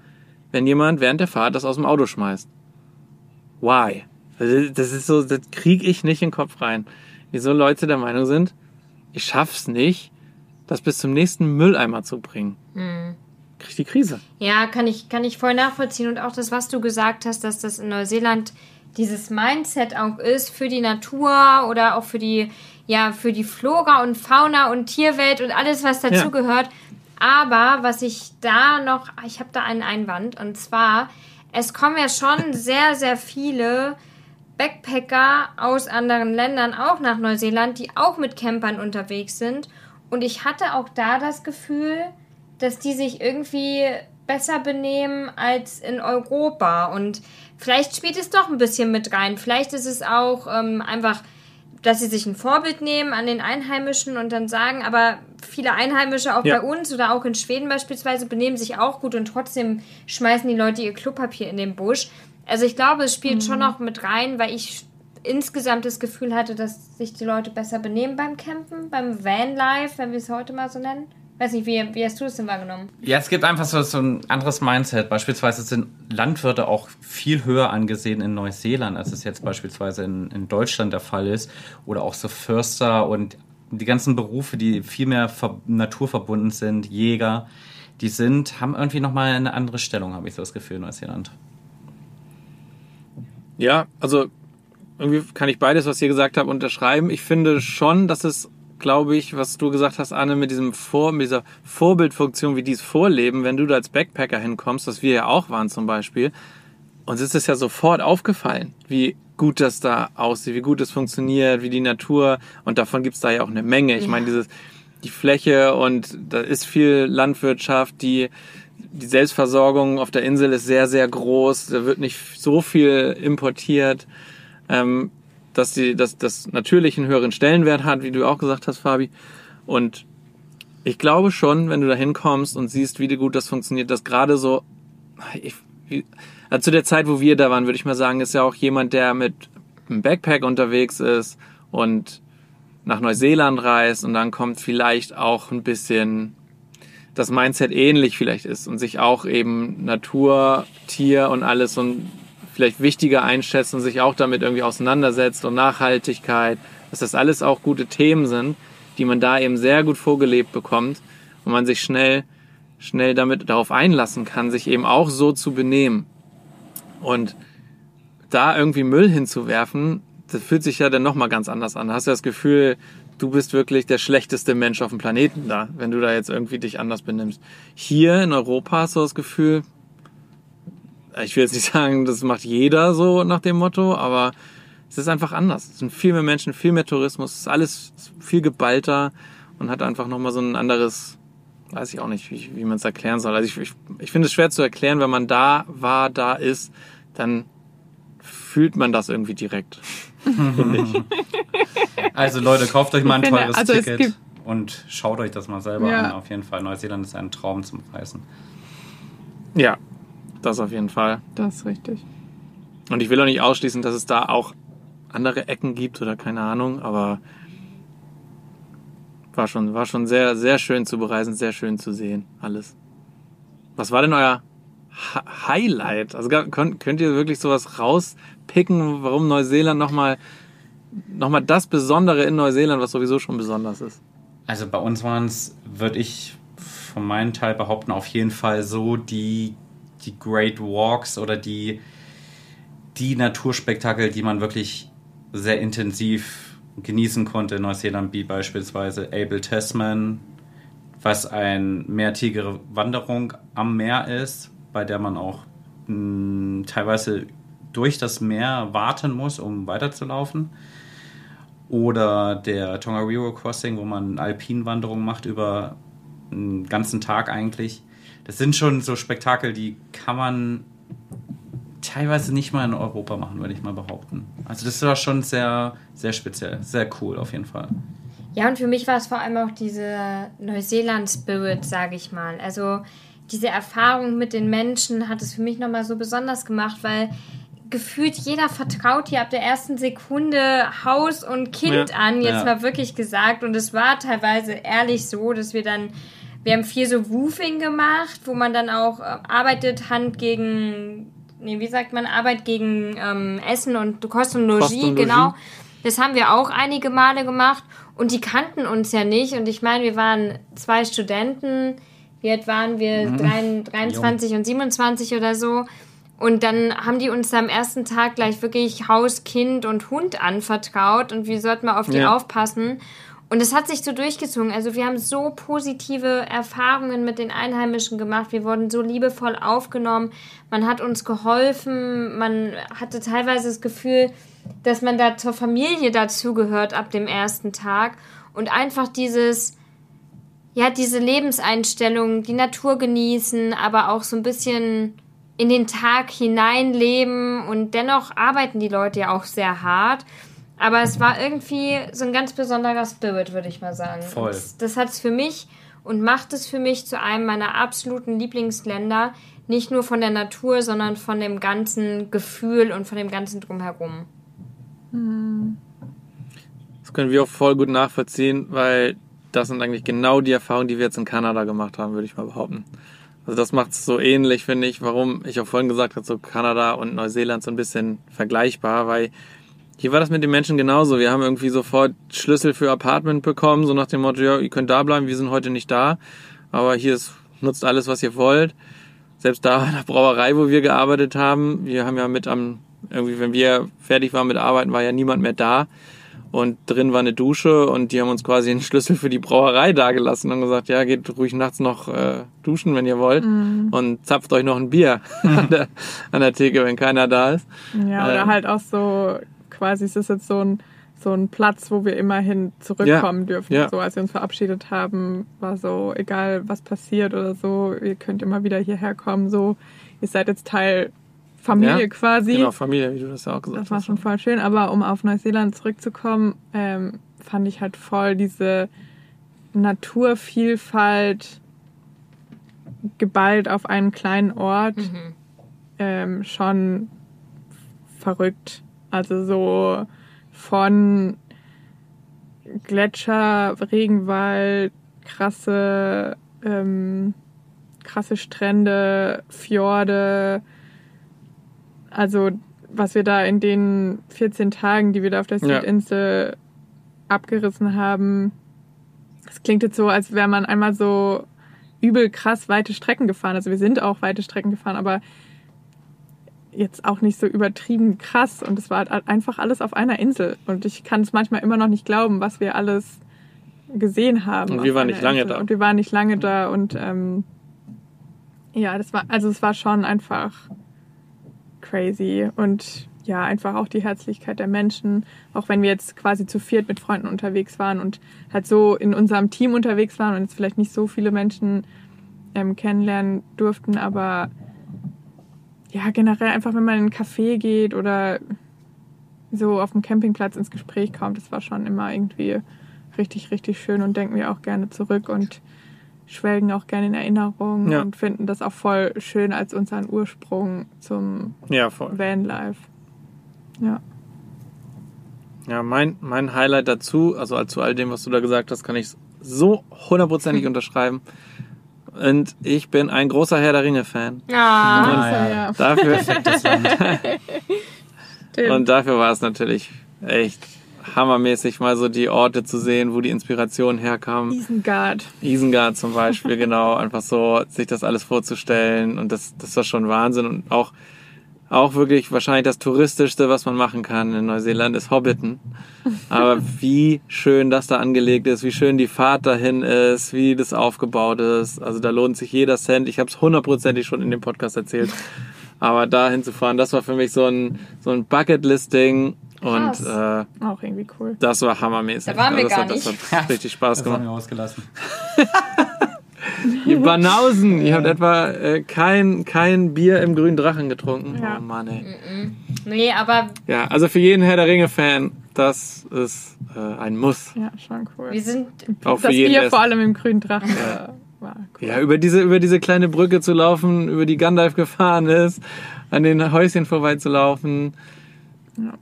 wenn jemand während der Fahrt das aus dem Auto schmeißt. Why? Also das ist so, das krieg ich nicht in den Kopf rein. Wieso Leute der Meinung sind, ich schaff's nicht, das bis zum nächsten Mülleimer zu bringen. Krieg ich die Krise. Ja, kann ich, kann ich voll nachvollziehen. Und auch das, was du gesagt hast, dass das in Neuseeland dieses Mindset auch ist für die Natur oder auch für die, ja, für die Flora und Fauna und Tierwelt und alles, was dazugehört. Aber was ich da noch, ich habe da einen Einwand und zwar, es kommen ja schon <laughs> sehr, sehr viele Backpacker aus anderen Ländern auch nach Neuseeland, die auch mit Campern unterwegs sind. Und ich hatte auch da das Gefühl, dass die sich irgendwie besser benehmen als in Europa. Und vielleicht spielt es doch ein bisschen mit rein. Vielleicht ist es auch ähm, einfach, dass sie sich ein Vorbild nehmen an den Einheimischen und dann sagen, aber viele Einheimische auch Ja. bei uns oder auch in Schweden beispielsweise benehmen sich auch gut und trotzdem schmeißen die Leute ihr Klopapier in den Busch. Also ich glaube, es spielt schon noch mit rein, weil ich insgesamt das Gefühl hatte, dass sich die Leute besser benehmen beim Campen, beim Vanlife, wenn wir es heute mal so nennen. Weiß nicht, wie, wie hast du es denn wahrgenommen? Ja, es gibt einfach so, so ein anderes Mindset. Beispielsweise sind Landwirte auch viel höher angesehen in Neuseeland, als es jetzt beispielsweise in, in Deutschland der Fall ist. Oder auch so Förster und die ganzen Berufe, die viel mehr ver naturverbunden sind, Jäger, die sind, haben irgendwie nochmal eine andere Stellung, habe ich so das Gefühl, in Neuseeland. Ja, also irgendwie kann ich beides, was ihr gesagt habt, unterschreiben. Ich finde schon, dass es, glaube ich, was du gesagt hast, Anne, mit diesem Vor, mit dieser Vorbildfunktion, wie die es vorleben, wenn du da als Backpacker hinkommst, was wir ja auch waren zum Beispiel, uns ist es ja sofort aufgefallen, wie gut das da aussieht, wie gut es funktioniert, wie die Natur, und davon gibt's da ja auch eine Menge. Ich meine, dieses, die Fläche und da ist viel Landwirtschaft, die, die Selbstversorgung auf der Insel ist sehr, sehr groß, da wird nicht so viel importiert, ähm, dass die, dass das natürlich einen höheren Stellenwert hat, wie du auch gesagt hast, Fabi. Und ich glaube schon, wenn du da hinkommst und siehst, wie gut das funktioniert, dass gerade so, ich, also zu der Zeit, wo wir da waren, würde ich mal sagen, ist ja auch jemand, der mit einem Backpack unterwegs ist und nach Neuseeland reist und dann kommt vielleicht auch ein bisschen das Mindset ähnlich vielleicht ist und sich auch eben Natur, Tier und alles und vielleicht wichtiger einschätzt und sich auch damit irgendwie auseinandersetzt und Nachhaltigkeit, dass das alles auch gute Themen sind, die man da eben sehr gut vorgelebt bekommt und man sich schnell, schnell damit darauf einlassen kann, sich eben auch so zu benehmen. Und da irgendwie Müll hinzuwerfen, das fühlt sich ja dann nochmal ganz anders an. Da hast du das Gefühl, du bist wirklich der schlechteste Mensch auf dem Planeten da, wenn du da jetzt irgendwie dich anders benimmst. Hier in Europa hast du das Gefühl, ich will jetzt nicht <laughs> sagen, das macht jeder so nach dem Motto, aber es ist einfach anders. Es sind viel mehr Menschen, viel mehr Tourismus, es ist alles viel geballter und hat einfach nochmal so ein anderes, weiß ich auch nicht, wie, wie man es erklären soll. Also ich, ich, ich finde es schwer zu erklären, wenn man da war, da ist, dann fühlt man das irgendwie direkt. <laughs> Also Leute, kauft euch mal ein teures also Ticket und schaut euch das mal selber Ja. an. Auf jeden Fall, Neuseeland ist ein Traum zum Reisen. Ja, das auf jeden Fall. Das ist richtig. Und ich will auch nicht ausschließen, dass es da auch andere Ecken gibt oder keine Ahnung, aber war schon, war schon sehr, sehr schön zu bereisen, sehr schön zu sehen, alles. Was war denn euer Hi- Highlight? Also könnt, könnt ihr wirklich sowas rauspicken, warum Neuseeland nochmal noch mal das Besondere in Neuseeland, was sowieso schon besonders ist? Also bei uns waren es, würde ich von meinem Teil behaupten, auf jeden Fall so die, die Great Walks oder die, die Naturspektakel, die man wirklich sehr intensiv genießen konnte in Neuseeland, wie beispielsweise Abel Tasman, was eine mehrtägige Wanderung am Meer ist, bei der man auch mh, teilweise durch das Meer warten muss, um weiterzulaufen. Oder der Tongariro Crossing, wo man Alpinwanderung macht über einen ganzen Tag eigentlich. Das sind schon so Spektakel, die kann man teilweise nicht mal in Europa machen, würde ich mal behaupten. Also das war schon sehr, sehr speziell, sehr cool auf jeden Fall. Ja, und für mich war es vor allem auch diese Neuseeland-Spirit, sage ich mal. Also diese Erfahrung mit den Menschen hat es für mich nochmal so besonders gemacht, weil gefühlt jeder vertraut hier ab der ersten Sekunde Haus und Kind Ja. an, jetzt Ja. mal wirklich gesagt. Und es war teilweise ehrlich so, dass wir dann, wir haben viel so Roofing gemacht, wo man dann auch äh, arbeitet, Hand gegen, nee, wie sagt man, Arbeit gegen ähm, Essen und Kost und Logis, genau. Das haben wir auch einige Male gemacht und die kannten uns ja nicht. Und ich meine, wir waren zwei Studenten. Wie alt waren wir? Mhm. Drein- 23 und 27 oder so. Und dann haben die uns am ersten Tag gleich wirklich Haus, Kind und Hund anvertraut und wir sollten mal auf die Ja. aufpassen. Und es hat sich so durchgezogen. Also wir haben so positive Erfahrungen mit den Einheimischen gemacht. Wir wurden so liebevoll aufgenommen. Man hat uns geholfen. Man hatte teilweise das Gefühl, dass man da zur Familie dazugehört ab dem ersten Tag. Und einfach dieses, ja, diese Lebenseinstellung, die Natur genießen, aber auch so ein bisschen in den Tag hineinleben und dennoch arbeiten die Leute ja auch sehr hart. Aber es war irgendwie so ein ganz besonderer Spirit, würde ich mal sagen. Voll. Und Das, das hat es für mich und macht es für mich zu einem meiner absoluten Lieblingsländer. Nicht nur von der Natur, sondern von dem ganzen Gefühl und von dem ganzen Drumherum. Das können wir auch voll gut nachvollziehen, weil das sind eigentlich genau die Erfahrungen, die wir jetzt in Kanada gemacht haben, würde ich mal behaupten. Also das macht es so ähnlich, finde ich, warum ich auch vorhin gesagt habe, so Kanada und Neuseeland so ein bisschen vergleichbar, weil hier war das mit den Menschen genauso. Wir haben irgendwie sofort Schlüssel für Apartment bekommen, so nach dem Motto, ja, ihr könnt da bleiben, wir sind heute nicht da, aber hier ist, nutzt alles, was ihr wollt. Selbst da <laughs> in der Brauerei, wo wir gearbeitet haben, wir haben ja mit am, irgendwie, wenn wir fertig waren mit Arbeiten, war ja niemand mehr da. Und drin war eine Dusche und die haben uns quasi einen Schlüssel für die Brauerei dagelassen und gesagt, ja, geht ruhig nachts noch äh, duschen, wenn ihr wollt. Und zapft euch noch ein Bier <laughs> an, der, an der Theke, wenn keiner da ist. Ja, oder Ähm. halt auch so, quasi, es ist jetzt so ein, so ein Platz, wo wir immerhin zurückkommen dürfen. ja. So, als wir uns verabschiedet haben, war so, egal was passiert oder so, ihr könnt immer wieder hierher kommen. So, ihr seid jetzt Teil Familie Ja, quasi. Genau, Familie, wie du das ja auch gesagt Das war hast. schon voll schön, aber um auf Neuseeland zurückzukommen, ähm, fand ich halt voll diese Naturvielfalt geballt auf einen kleinen Ort ähm, schon verrückt. Also so von Gletscher, Regenwald, krasse, ähm, krasse Strände, Fjorde, also was wir da in den 14 Tagen, die wir da auf der Ja. Südinsel abgerissen haben, das klingt jetzt so, als wäre man einmal so übel krass weite Strecken gefahren. Also wir sind auch weite Strecken gefahren, aber jetzt auch nicht so übertrieben krass. Und es war halt einfach alles auf einer Insel. Und ich kann es manchmal immer noch nicht glauben, was wir alles gesehen haben. Und wir waren nicht lange Insel. da. Und wir waren nicht lange da. Und ähm, ja, das war, also es war schon einfach crazy. Und ja, einfach auch die Herzlichkeit der Menschen. Auch wenn wir jetzt quasi zu viert mit Freunden unterwegs waren und halt so in unserem Team unterwegs waren und jetzt vielleicht nicht so viele Menschen ähm, kennenlernen durften, aber ja, generell einfach, wenn man in einen Café geht oder so auf dem Campingplatz ins Gespräch kommt, das war schon immer irgendwie richtig, richtig schön und denken wir auch gerne zurück und schwelgen auch gerne in Erinnerungen Ja. und finden das auch voll schön als unseren Ursprung zum Ja, voll. Vanlife. Ja. Ja, mein, mein Highlight dazu, also zu all dem, was du da gesagt hast, kann ich so hundertprozentig <laughs> unterschreiben. Und ich bin ein großer Herr der Ringe-Fan. Ah, Ah, ja. ja. Dafür, <laughs> und dafür war es natürlich echt hammermäßig, mal so die Orte zu sehen, wo die Inspiration herkam. Isengard. Isengard zum Beispiel, <laughs> genau, einfach so sich das alles vorzustellen und das, das war schon Wahnsinn und auch, auch wirklich wahrscheinlich das touristischste, was man machen kann in Neuseeland ist Hobbiten. Aber <laughs> wie schön das da angelegt ist, wie schön die Fahrt dahin ist, wie das aufgebaut ist. Also da lohnt sich jeder Cent. Ich habe es hundertprozentig schon in dem Podcast erzählt. Aber da hinzufahren, das war für mich so ein, so ein Bucket-Listing und äh, Auch irgendwie cool. das war hammermäßig. Da waren wir das, gar hat, das nicht. hat richtig Spaß Das gemacht. haben wir ausgelassen. <laughs> Ihr Banausen, ihr habt etwa äh, kein, kein Bier im grünen Drachen getrunken. Ja. Oh Mann, ey. nee, aber Ja, also für jeden Herr der Ringe-Fan, das ist äh, ein Muss. Ja, schon cool. Wir sind Auch für das jeden Bier vor allem im grünen Drachen war, war Ja, über diese, über diese kleine Brücke zu laufen, über die Gandalf gefahren ist, an den Häuschen vorbeizulaufen. Ja.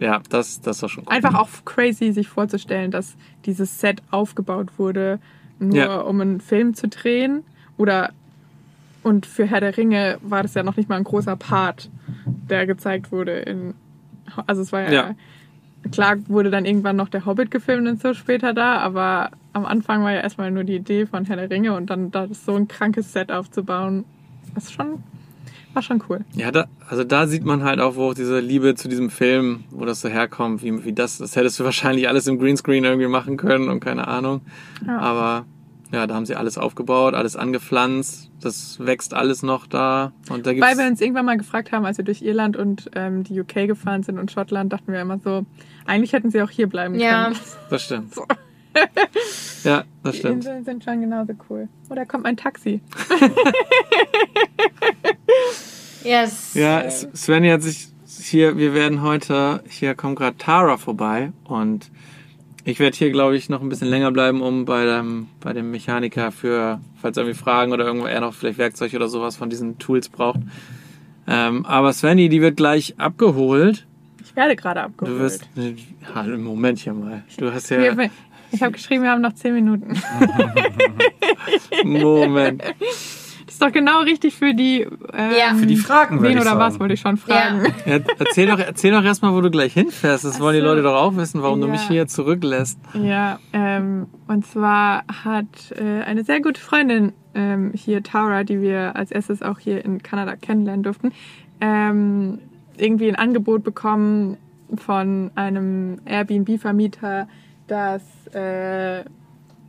Ja, das, das war schon cool. Einfach auch crazy, sich vorzustellen, dass dieses Set aufgebaut wurde, nur Ja. um einen Film zu drehen. Oder und für Herr der Ringe war das ja noch nicht mal ein großer Part, der gezeigt wurde in. Also es war ja, Ja. klar wurde dann irgendwann noch der Hobbit gefilmt und so später da, aber am Anfang war ja erstmal nur die Idee von Herr der Ringe und dann da so ein krankes Set aufzubauen, ist schon war schon cool. Ja, da, also da sieht man halt auch, wo auch diese Liebe zu diesem Film, wo das so herkommt, wie, wie das, das hättest du wahrscheinlich alles im Greenscreen irgendwie machen können und keine Ahnung. Ja. Aber ja, da haben sie alles aufgebaut, alles angepflanzt, das wächst alles noch da. Und da gibt's, Weil wir uns irgendwann mal gefragt haben, als wir durch Irland und ähm, die UK gefahren sind und Schottland, dachten wir immer so, eigentlich hätten sie auch hier bleiben Ja. können. <laughs> das stimmt. <laughs> ja, das Die stimmt. Inseln sind schon genauso cool. Oh, da kommt mein Taxi. <laughs> Yes. Ja, Svenny hat sich hier, wir werden heute, hier kommt gerade Tara vorbei und ich werde hier, glaube ich, noch ein bisschen länger bleiben, um bei dem, bei dem Mechaniker für, falls er irgendwie Fragen oder irgendwo er noch vielleicht Werkzeug oder sowas von diesen Tools braucht. Ähm, aber Svenny, die wird gleich abgeholt. Ich werde gerade Du abgeholt. wirst, hallo, Moment hier mal. Du hast ja, ich habe geschrieben, wir haben noch zehn Minuten. <laughs> Moment. Ist doch genau richtig für die. Ähm, Ja. Für die Fragen, Wen ich oder sagen. was wollte ich schon fragen. Ja, erzähl doch, erzähl doch erstmal, wo du gleich hinfährst. Das wollen die. Leute doch auch wissen, warum du Ja. mich hier zurücklässt. Ja, ähm, und zwar hat äh, eine sehr gute Freundin ähm, hier, Tara, die wir als erstes auch hier in Kanada kennenlernen durften, ähm, irgendwie ein Angebot bekommen von einem Airbnb-Vermieter, dass äh,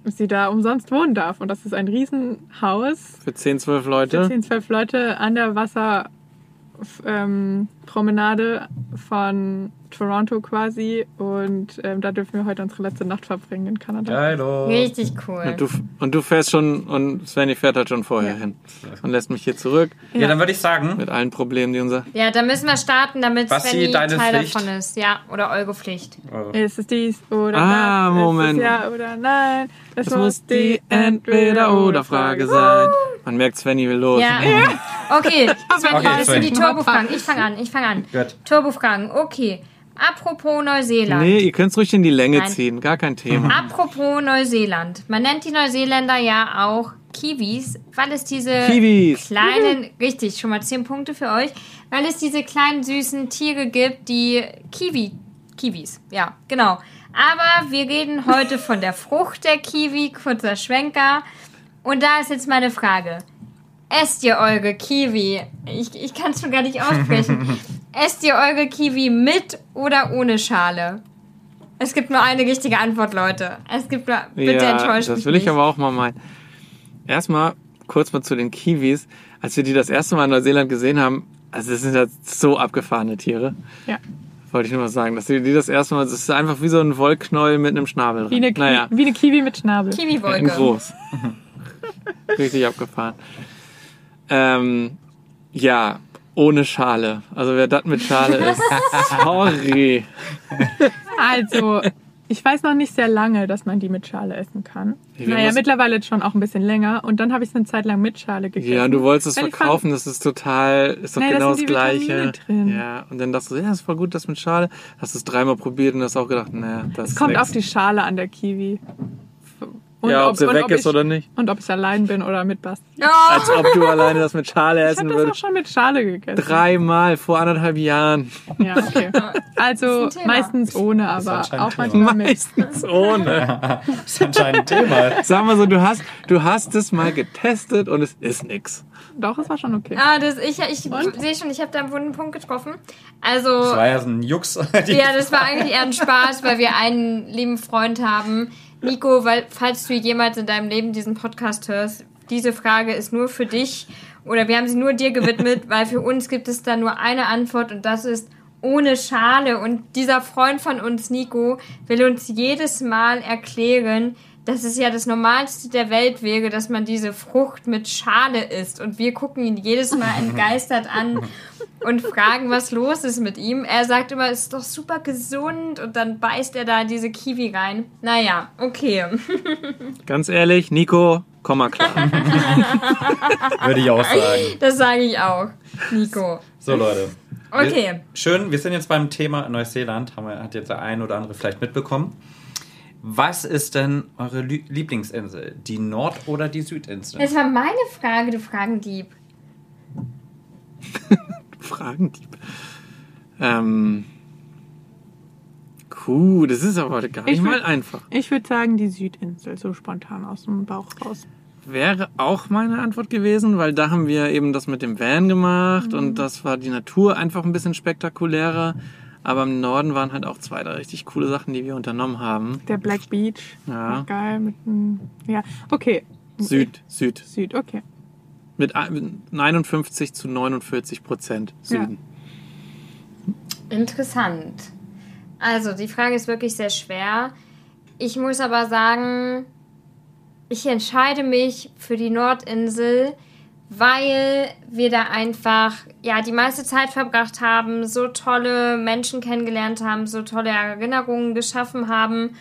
sie da umsonst wohnen darf. Und das ist ein Riesenhaus Für 10, 12 für Leute. 10, 12 Leute an der Wasserpromenade ähm, von Toronto quasi. Und ähm, da dürfen wir heute unsere letzte Nacht verbringen in Kanada. Geilo. Richtig cool. Und du, und du fährst schon, und Svenny fährt halt schon vorher Ja. hin. Und lässt mich hier zurück Ja, dann würde ich sagen, mit allen Problemen, die unser. Ja, da müssen wir starten, damit Basti, Svenny deine Teil Pflicht. davon ist. Ja, oder eure Pflicht. Ist es dies oder Ah, das? Moment. Ist es ja oder nein? Es, Das muss die Entweder-Oder-Frage sein. Man merkt, Svenny will los. Ja. Okay, <laughs> Svenny, Okay, das sind die. Turbofragen. Ich fange an, ich fange an. Gut. Turbofragen, okay. Apropos Neuseeland. Nee, ihr könnt's ruhig in die Länge Nein. ziehen. Gar kein Thema. Apropos Neuseeland. Man nennt die Neuseeländer ja auch Kiwis, weil es diese Kiwis. kleinen, richtig, schon mal 10 Punkte für euch, weil es diese kleinen süßen Tiere gibt, die Kiwi, Kiwis, ja, genau. Aber wir reden heute von der Frucht der Kiwi, kurzer Schwenker. Und da ist jetzt meine Frage. Esst ihr eure Kiwi? Ich, ich kann es schon gar nicht aussprechen. <laughs> Esst ihr eure Kiwi mit oder ohne Schale? Es gibt nur eine richtige Antwort, Leute. Es gibt nur, bitte ja, enttäuscht das will nicht. ich aber auch mal meinen. Erstmal kurz mal zu den Kiwis. Als wir die das erste Mal in Neuseeland gesehen haben, also das sind ja so abgefahrene Tiere. Ja. Wollte ich nur mal sagen, dass wir die das erste Mal, das ist einfach wie so ein Wollknäuel mit einem Schnabel Wie eine. Naja, wie eine Kiwi mit Schnabel. in Kiwi-Wolke. groß. <laughs> Richtig abgefahren. Ähm, ja, ohne Schale. Also wer das mit Schale ist, <laughs> sorry. Also, ich weiß noch nicht sehr lange, dass man die mit Schale essen kann. Ja, naja, mittlerweile schon auch ein bisschen länger. Und dann habe ich es eine Zeit lang mit Schale gegessen. Ja, du wolltest es verkaufen, das ist total, ist doch da genau das die Gleiche. Ja, und dann dachtest du, ja, das war gut, das mit Schale. Hast es dreimal probiert und hast auch gedacht, naja, das Es kommt nix. auf die Schale an der Kiwi. Und Ja, ob sie weg ist ich, oder nicht. Und ob ich allein bin oder mit Basti. Als ob du alleine das mit Schale Ich essen habe das auch würdest. schon mit Schale gegessen. Dreimal vor anderthalb Jahren. Ja, okay. Also meistens ohne, aber auch Thema. manchmal mit. Meistens ohne. <laughs> das ist anscheinend ein Thema. Sag mal so, du hast, du hast es mal getestet und es ist nix. Doch, es war schon okay. Ah, das, ich, ich Und? sehe schon, ich habe da einen wunden Punkt getroffen. Also, Das war ja so ein Jux. Ja, das war eigentlich eher ein Spaß, weil wir einen lieben Freund haben. Nico, weil, falls du jemals in deinem Leben diesen Podcast hörst, diese Frage ist nur für dich oder wir haben sie nur dir gewidmet, <laughs> weil für uns gibt es da nur eine Antwort und das ist ohne Schale. Und dieser Freund von uns, Nico, will uns jedes Mal erklären, dass es ja das Normalste der Welt wäre, dass man diese Frucht mit Schale isst. Und wir gucken ihn jedes Mal entgeistert an <laughs> und fragen, was los ist mit ihm. Er sagt immer, es ist doch super gesund und dann beißt er da diese Kiwi rein. Naja, okay. <laughs> Ganz ehrlich, Nico, komm mal klar. <laughs> Würde ich auch sagen. Das sage ich auch, Nico. So, Leute. Okay. Wir, schön, wir sind jetzt beim Thema Neuseeland. Haben wir, hat jetzt der ein oder andere vielleicht mitbekommen. Was ist denn eure Lü- Lieblingsinsel? Die Nord- oder die Südinsel? Das war meine Frage, du Fragendieb. <laughs> Fragendieb. Ähm. Cool, das ist aber gar nicht Ich mal würd- einfach. Ich würde sagen, die Südinsel, so spontan aus dem Bauch raus. Wäre auch meine Antwort gewesen, weil da haben wir eben das mit dem Van gemacht Mhm. und das war die Natur einfach ein bisschen spektakulärer. Aber im Norden waren halt auch zwei da richtig coole Sachen, die wir unternommen haben. Der Black Beach. Ja. Geil mit einem. Ja, okay. Süd, Süd. Süd, okay. Mit ein- 59 zu 49 Prozent Süden. Interessant. Also, die Frage ist wirklich sehr schwer. Ich muss aber sagen, ich entscheide mich für die Nordinsel, weil wir da einfach ja die meiste Zeit verbracht haben, so tolle Menschen kennengelernt haben, so tolle Erinnerungen geschaffen haben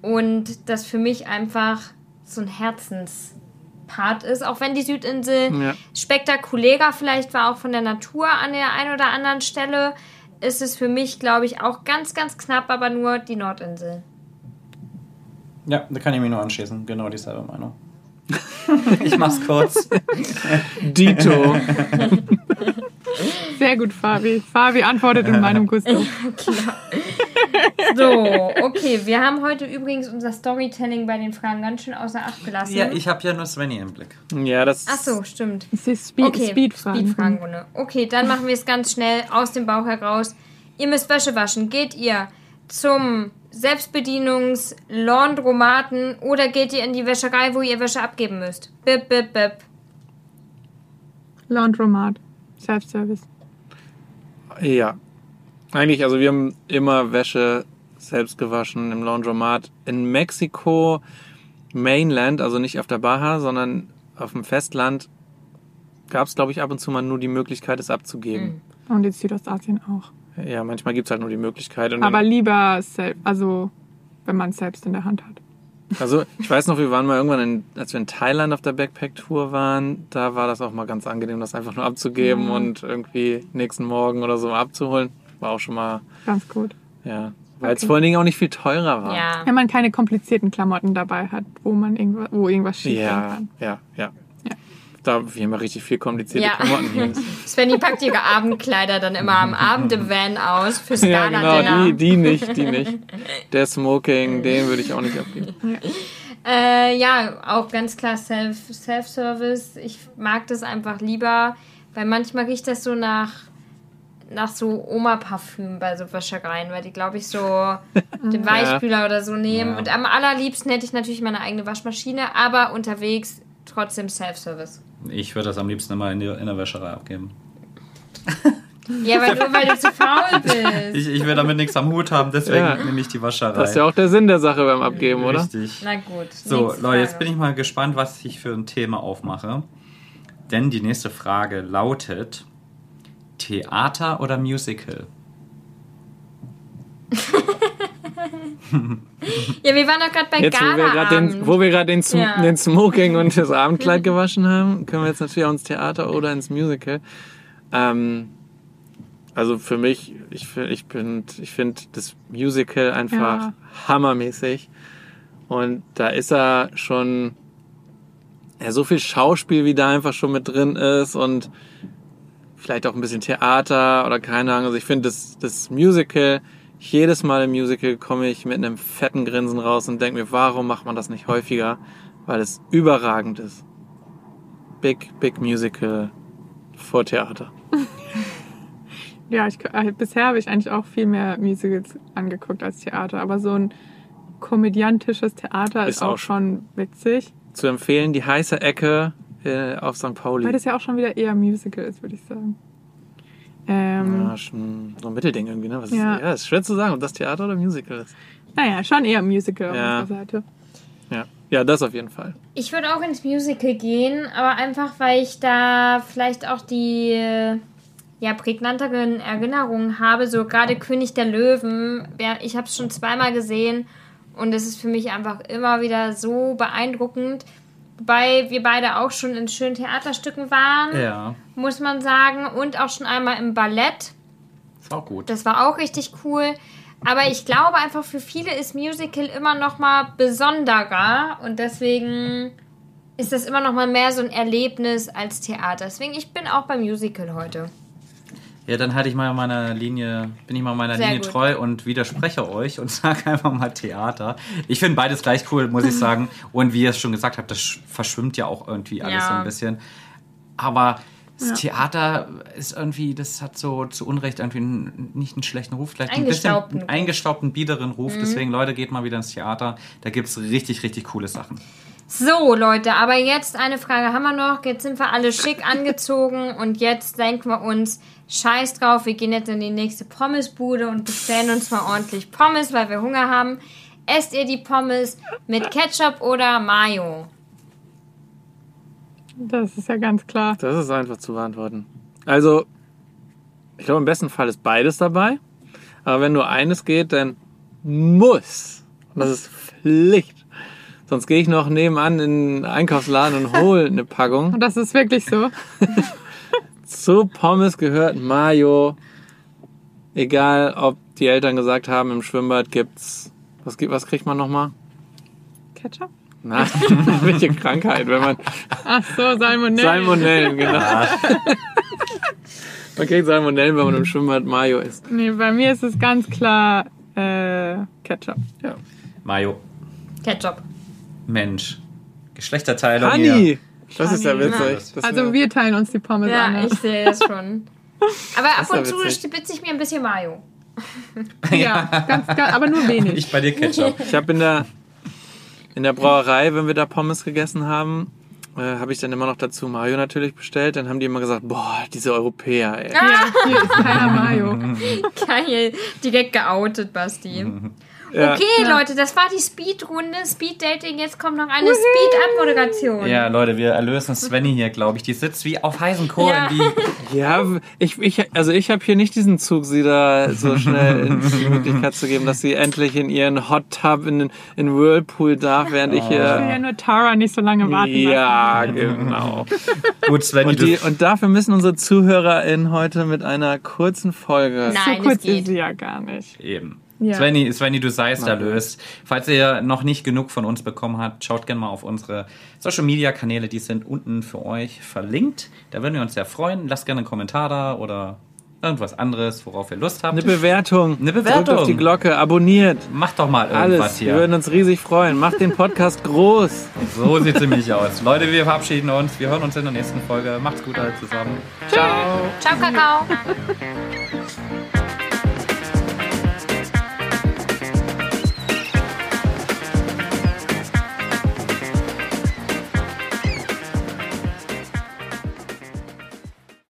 und das für mich einfach so ein Herzenspart ist, auch wenn die Südinsel Ja. spektakulärer vielleicht war, auch von der Natur an der einen oder anderen Stelle, ist es für mich, glaube ich, auch ganz, ganz knapp, aber nur die Nordinsel. Ja, da kann ich mich nur anschließen. Genau dieselbe Meinung. <laughs> ich mach's kurz. Dito. Sehr gut, Fabi. Fabi antwortet in meinem Gusto. So, okay, wir haben heute übrigens unser Storytelling bei den Fragen ganz schön außer Acht gelassen. ja, ich habe ja nur Svenny im Blick. Ja, das. Ach so, stimmt. Das ist Speed, Okay, Speedfragen. Speedfragenrunde. Okay, dann machen wir es ganz schnell aus dem Bauch heraus. Ihr müsst Wäsche waschen. Geht ihr zum Selbstbedienungs-Laundromaten oder geht ihr in die Wäscherei, wo ihr Wäsche abgeben müsst? Bip, bip, bip. Laundromat. Self-Service. Ja. Eigentlich, also wir haben immer Wäsche selbst gewaschen im Laundromat. In Mexiko, Mainland, also nicht auf der Baja, sondern auf dem Festland, gab es, glaube ich, ab und zu mal nur die Möglichkeit, es abzugeben. Und in Südostasien auch. Ja, manchmal gibt's halt nur die Möglichkeit. Und Aber lieber selbst, also wenn man es selbst in der Hand hat. also ich weiß noch, wir waren mal irgendwann, in, als wir in Thailand auf der Backpack-Tour waren, da war das auch mal ganz angenehm, das einfach nur abzugeben und irgendwie nächsten Morgen oder so abzuholen. War auch schon mal, Ganz gut. ja. Weil es Okay. vor allen Dingen auch nicht viel teurer war. Ja. Wenn man keine komplizierten Klamotten dabei hat, wo man irgendwas, wo irgendwas schief gehen Ja, kann. ja, ja. Ja. Da haben ja richtig viel komplizierte Ja. Klamotten hier. <laughs> Svenny packt ihre Abendkleider dann immer am Abend im Van aus fürs ja, genau, die, die nicht, die nicht. Der Smoking, den würde ich auch nicht abgeben. <laughs> Äh, ja, auch ganz klar Self, Self-Service. Ich mag das einfach lieber, weil manchmal riecht das so nach, nach so Oma-Parfüm bei so Wäschereien, weil die, glaube ich, so <laughs> den Weichspüler oder so nehmen. Ja. Und am allerliebsten hätte ich natürlich meine eigene Waschmaschine, aber unterwegs trotzdem Self-Service. Ich würde das am liebsten immer in, die, in der Wäscherei abgeben. <laughs> Ja, weil nur weil du zu faul bist. Ich, ich will damit nichts am Hut haben, deswegen Ja. nehme ich die Wäscherei. Das ist ja auch der Sinn der Sache beim Abgeben, oder? Richtig. Na gut. So, Leute, jetzt bin ich mal gespannt, was ich für ein Thema aufmache. Denn die nächste Frage lautet: Theater oder Musical? <laughs> Ja, wir waren doch gerade bei Jetzt, wo wir gerade den, Gala-Abend. wo wir gerade den, Sm- Ja. den Smoking und das Abendkleid gewaschen haben, können wir jetzt natürlich auch ins Theater oder ins Musical. Ähm, also für mich, ich, ich bin, ich finde das Musical einfach Ja. hammermäßig. Und da ist er schon, ja, so viel Schauspiel, wie da einfach schon mit drin ist und vielleicht auch ein bisschen Theater oder keine Ahnung. Also ich finde das, das Musical, jedes Mal im Musical komme ich mit einem fetten Grinsen raus und denke mir, warum macht man das nicht häufiger? Weil es überragend ist. Big, big Musical vor Theater. <laughs> Ja, ich, äh, bisher habe ich eigentlich auch viel mehr Musicals angeguckt als Theater, aber so ein komödiantisches Theater ist, Ist auch, auch schon witzig, Zu empfehlen, die heiße Ecke äh, auf St. Pauli. weil das ja auch schon wieder eher Musical ist, würde ich sagen. Ähm, ja, schon so ein Mittelding irgendwie, ne? Was Ja. Ist, ja, ist schwer zu sagen, ob das Theater oder Musical ist. Naja, schon eher Musical auf Ja. unserer Seite. Ja. ja, das auf jeden Fall. Ich würde auch ins Musical gehen, aber einfach, weil ich da vielleicht auch die ja, prägnanteren Erinnerungen habe. So gerade König der Löwen. Ja, ich habe es schon zweimal gesehen und es ist für mich einfach immer wieder so beeindruckend. Wobei wir beide auch schon in schönen Theaterstücken waren, Ja, muss man sagen. Und auch schon einmal im Ballett. ist auch gut. Das war auch richtig cool. Aber ich glaube einfach, für viele ist Musical immer noch mal besonderer. Und deswegen ist das immer noch mal mehr so ein Erlebnis als Theater. Deswegen, ich bin auch beim Musical heute. Ja, dann halte ich mal meiner Linie, bin ich mal meiner Sehr Linie gut. treu und widerspreche euch und <laughs> sage einfach mal Theater. Ich finde beides gleich cool, muss ich <laughs> sagen. Und wie ihr es schon gesagt habt, das sch- verschwimmt ja auch irgendwie alles Ja. so ein bisschen. Aber das Theater ist irgendwie, das hat so zu Unrecht irgendwie einen, nicht einen schlechten Ruf, vielleicht ein bisschen einen eingestaubten, biederen Mhm. Ruf. Deswegen, Leute, geht mal wieder ins Theater. Da gibt es richtig, richtig coole Sachen. So, Leute, aber jetzt eine Frage haben wir noch. Jetzt sind wir alle schick <laughs> angezogen und jetzt denken wir uns, scheiß drauf, wir gehen jetzt in die nächste Pommesbude und bestellen uns mal ordentlich Pommes, weil wir Hunger haben. Esst ihr die Pommes mit Ketchup oder Mayo? Das ist ja ganz klar. Das ist einfach zu beantworten. Also, ich glaube, im besten Fall ist beides dabei. Aber wenn nur eines geht, dann muss. Und das ist Pflicht. Sonst gehe ich noch nebenan in den Einkaufsladen und hole eine <laughs> Packung. Und das ist wirklich so. <laughs> Zu Pommes gehört Mayo. Egal, ob die Eltern gesagt haben, im Schwimmbad gibt's. Was, gibt- was kriegt man nochmal? Ketchup? Nein, <laughs> welche Krankheit, wenn man. Ach so, Salmonellen. Salmonellen, genau. man kriegt Salmonellen, wenn man im Schwimmbad Mayo isst. Nee, bei mir ist es ganz klar äh, Ketchup. Ja. Mayo, Ketchup. Mensch, Geschlechterteilung hier. Honey! Das ist ja witzig. Das Also wär- wir teilen uns die Pommes Ja, an. ich sehe es schon. <laughs> Aber ab ja und zu stibitze ich mir ein bisschen Mayo. Ja, ganz, ganz, aber nur wenig. Ich bei dir Ketchup. Ich habe in der, in der Brauerei, wenn wir da Pommes gegessen haben, äh, habe ich dann immer noch dazu Mayo natürlich bestellt. Dann haben die immer gesagt, boah, diese Europäer, ey. Ja, hier ist keiner Mayo. <laughs> Geil. Direkt geoutet, Basti. <laughs> Ja. Okay, Leute, das war die Speed-Runde. Speed-Dating. Jetzt kommt noch eine Speed-Up-Moderation. Ja, Leute, wir erlösen Svenny hier, glaube ich. Die sitzt wie auf heißen Kohlen. Ja. <laughs> Ja, ich, ich, also ich habe hier nicht diesen Zug, sie da so schnell in die <laughs> Möglichkeit zu geben, dass sie endlich in ihren Hot Tub in, in Whirlpool darf, während ich Ich will ja hier... nur Tara nicht so lange warten Ja, genau. <laughs> gut, Svenny, Und, die, und dafür müssen unsere ZuhörerInnen heute mit einer kurzen Folge... Nein. So es kurz geht. ist sie ja gar nicht. Eben. Ja. Svenny, Svenny, du seist erlöst. Falls ihr noch nicht genug von uns bekommen habt, schaut gerne mal auf unsere Social Media Kanäle, die sind unten für euch verlinkt. Da würden wir uns sehr freuen. Lasst gerne einen Kommentar da oder irgendwas anderes, worauf ihr Lust habt. Eine Bewertung. Eine Drückt Bewertung. auf die Glocke, abonniert. Macht doch mal irgendwas Alles. Wir hier. würden uns riesig freuen. Macht den Podcast <laughs> groß. So sieht nämlich aus. Leute, wir verabschieden uns. Wir hören uns in der nächsten Folge. Macht's gut alle zusammen. Ciao. Ciao, Kakao. <laughs>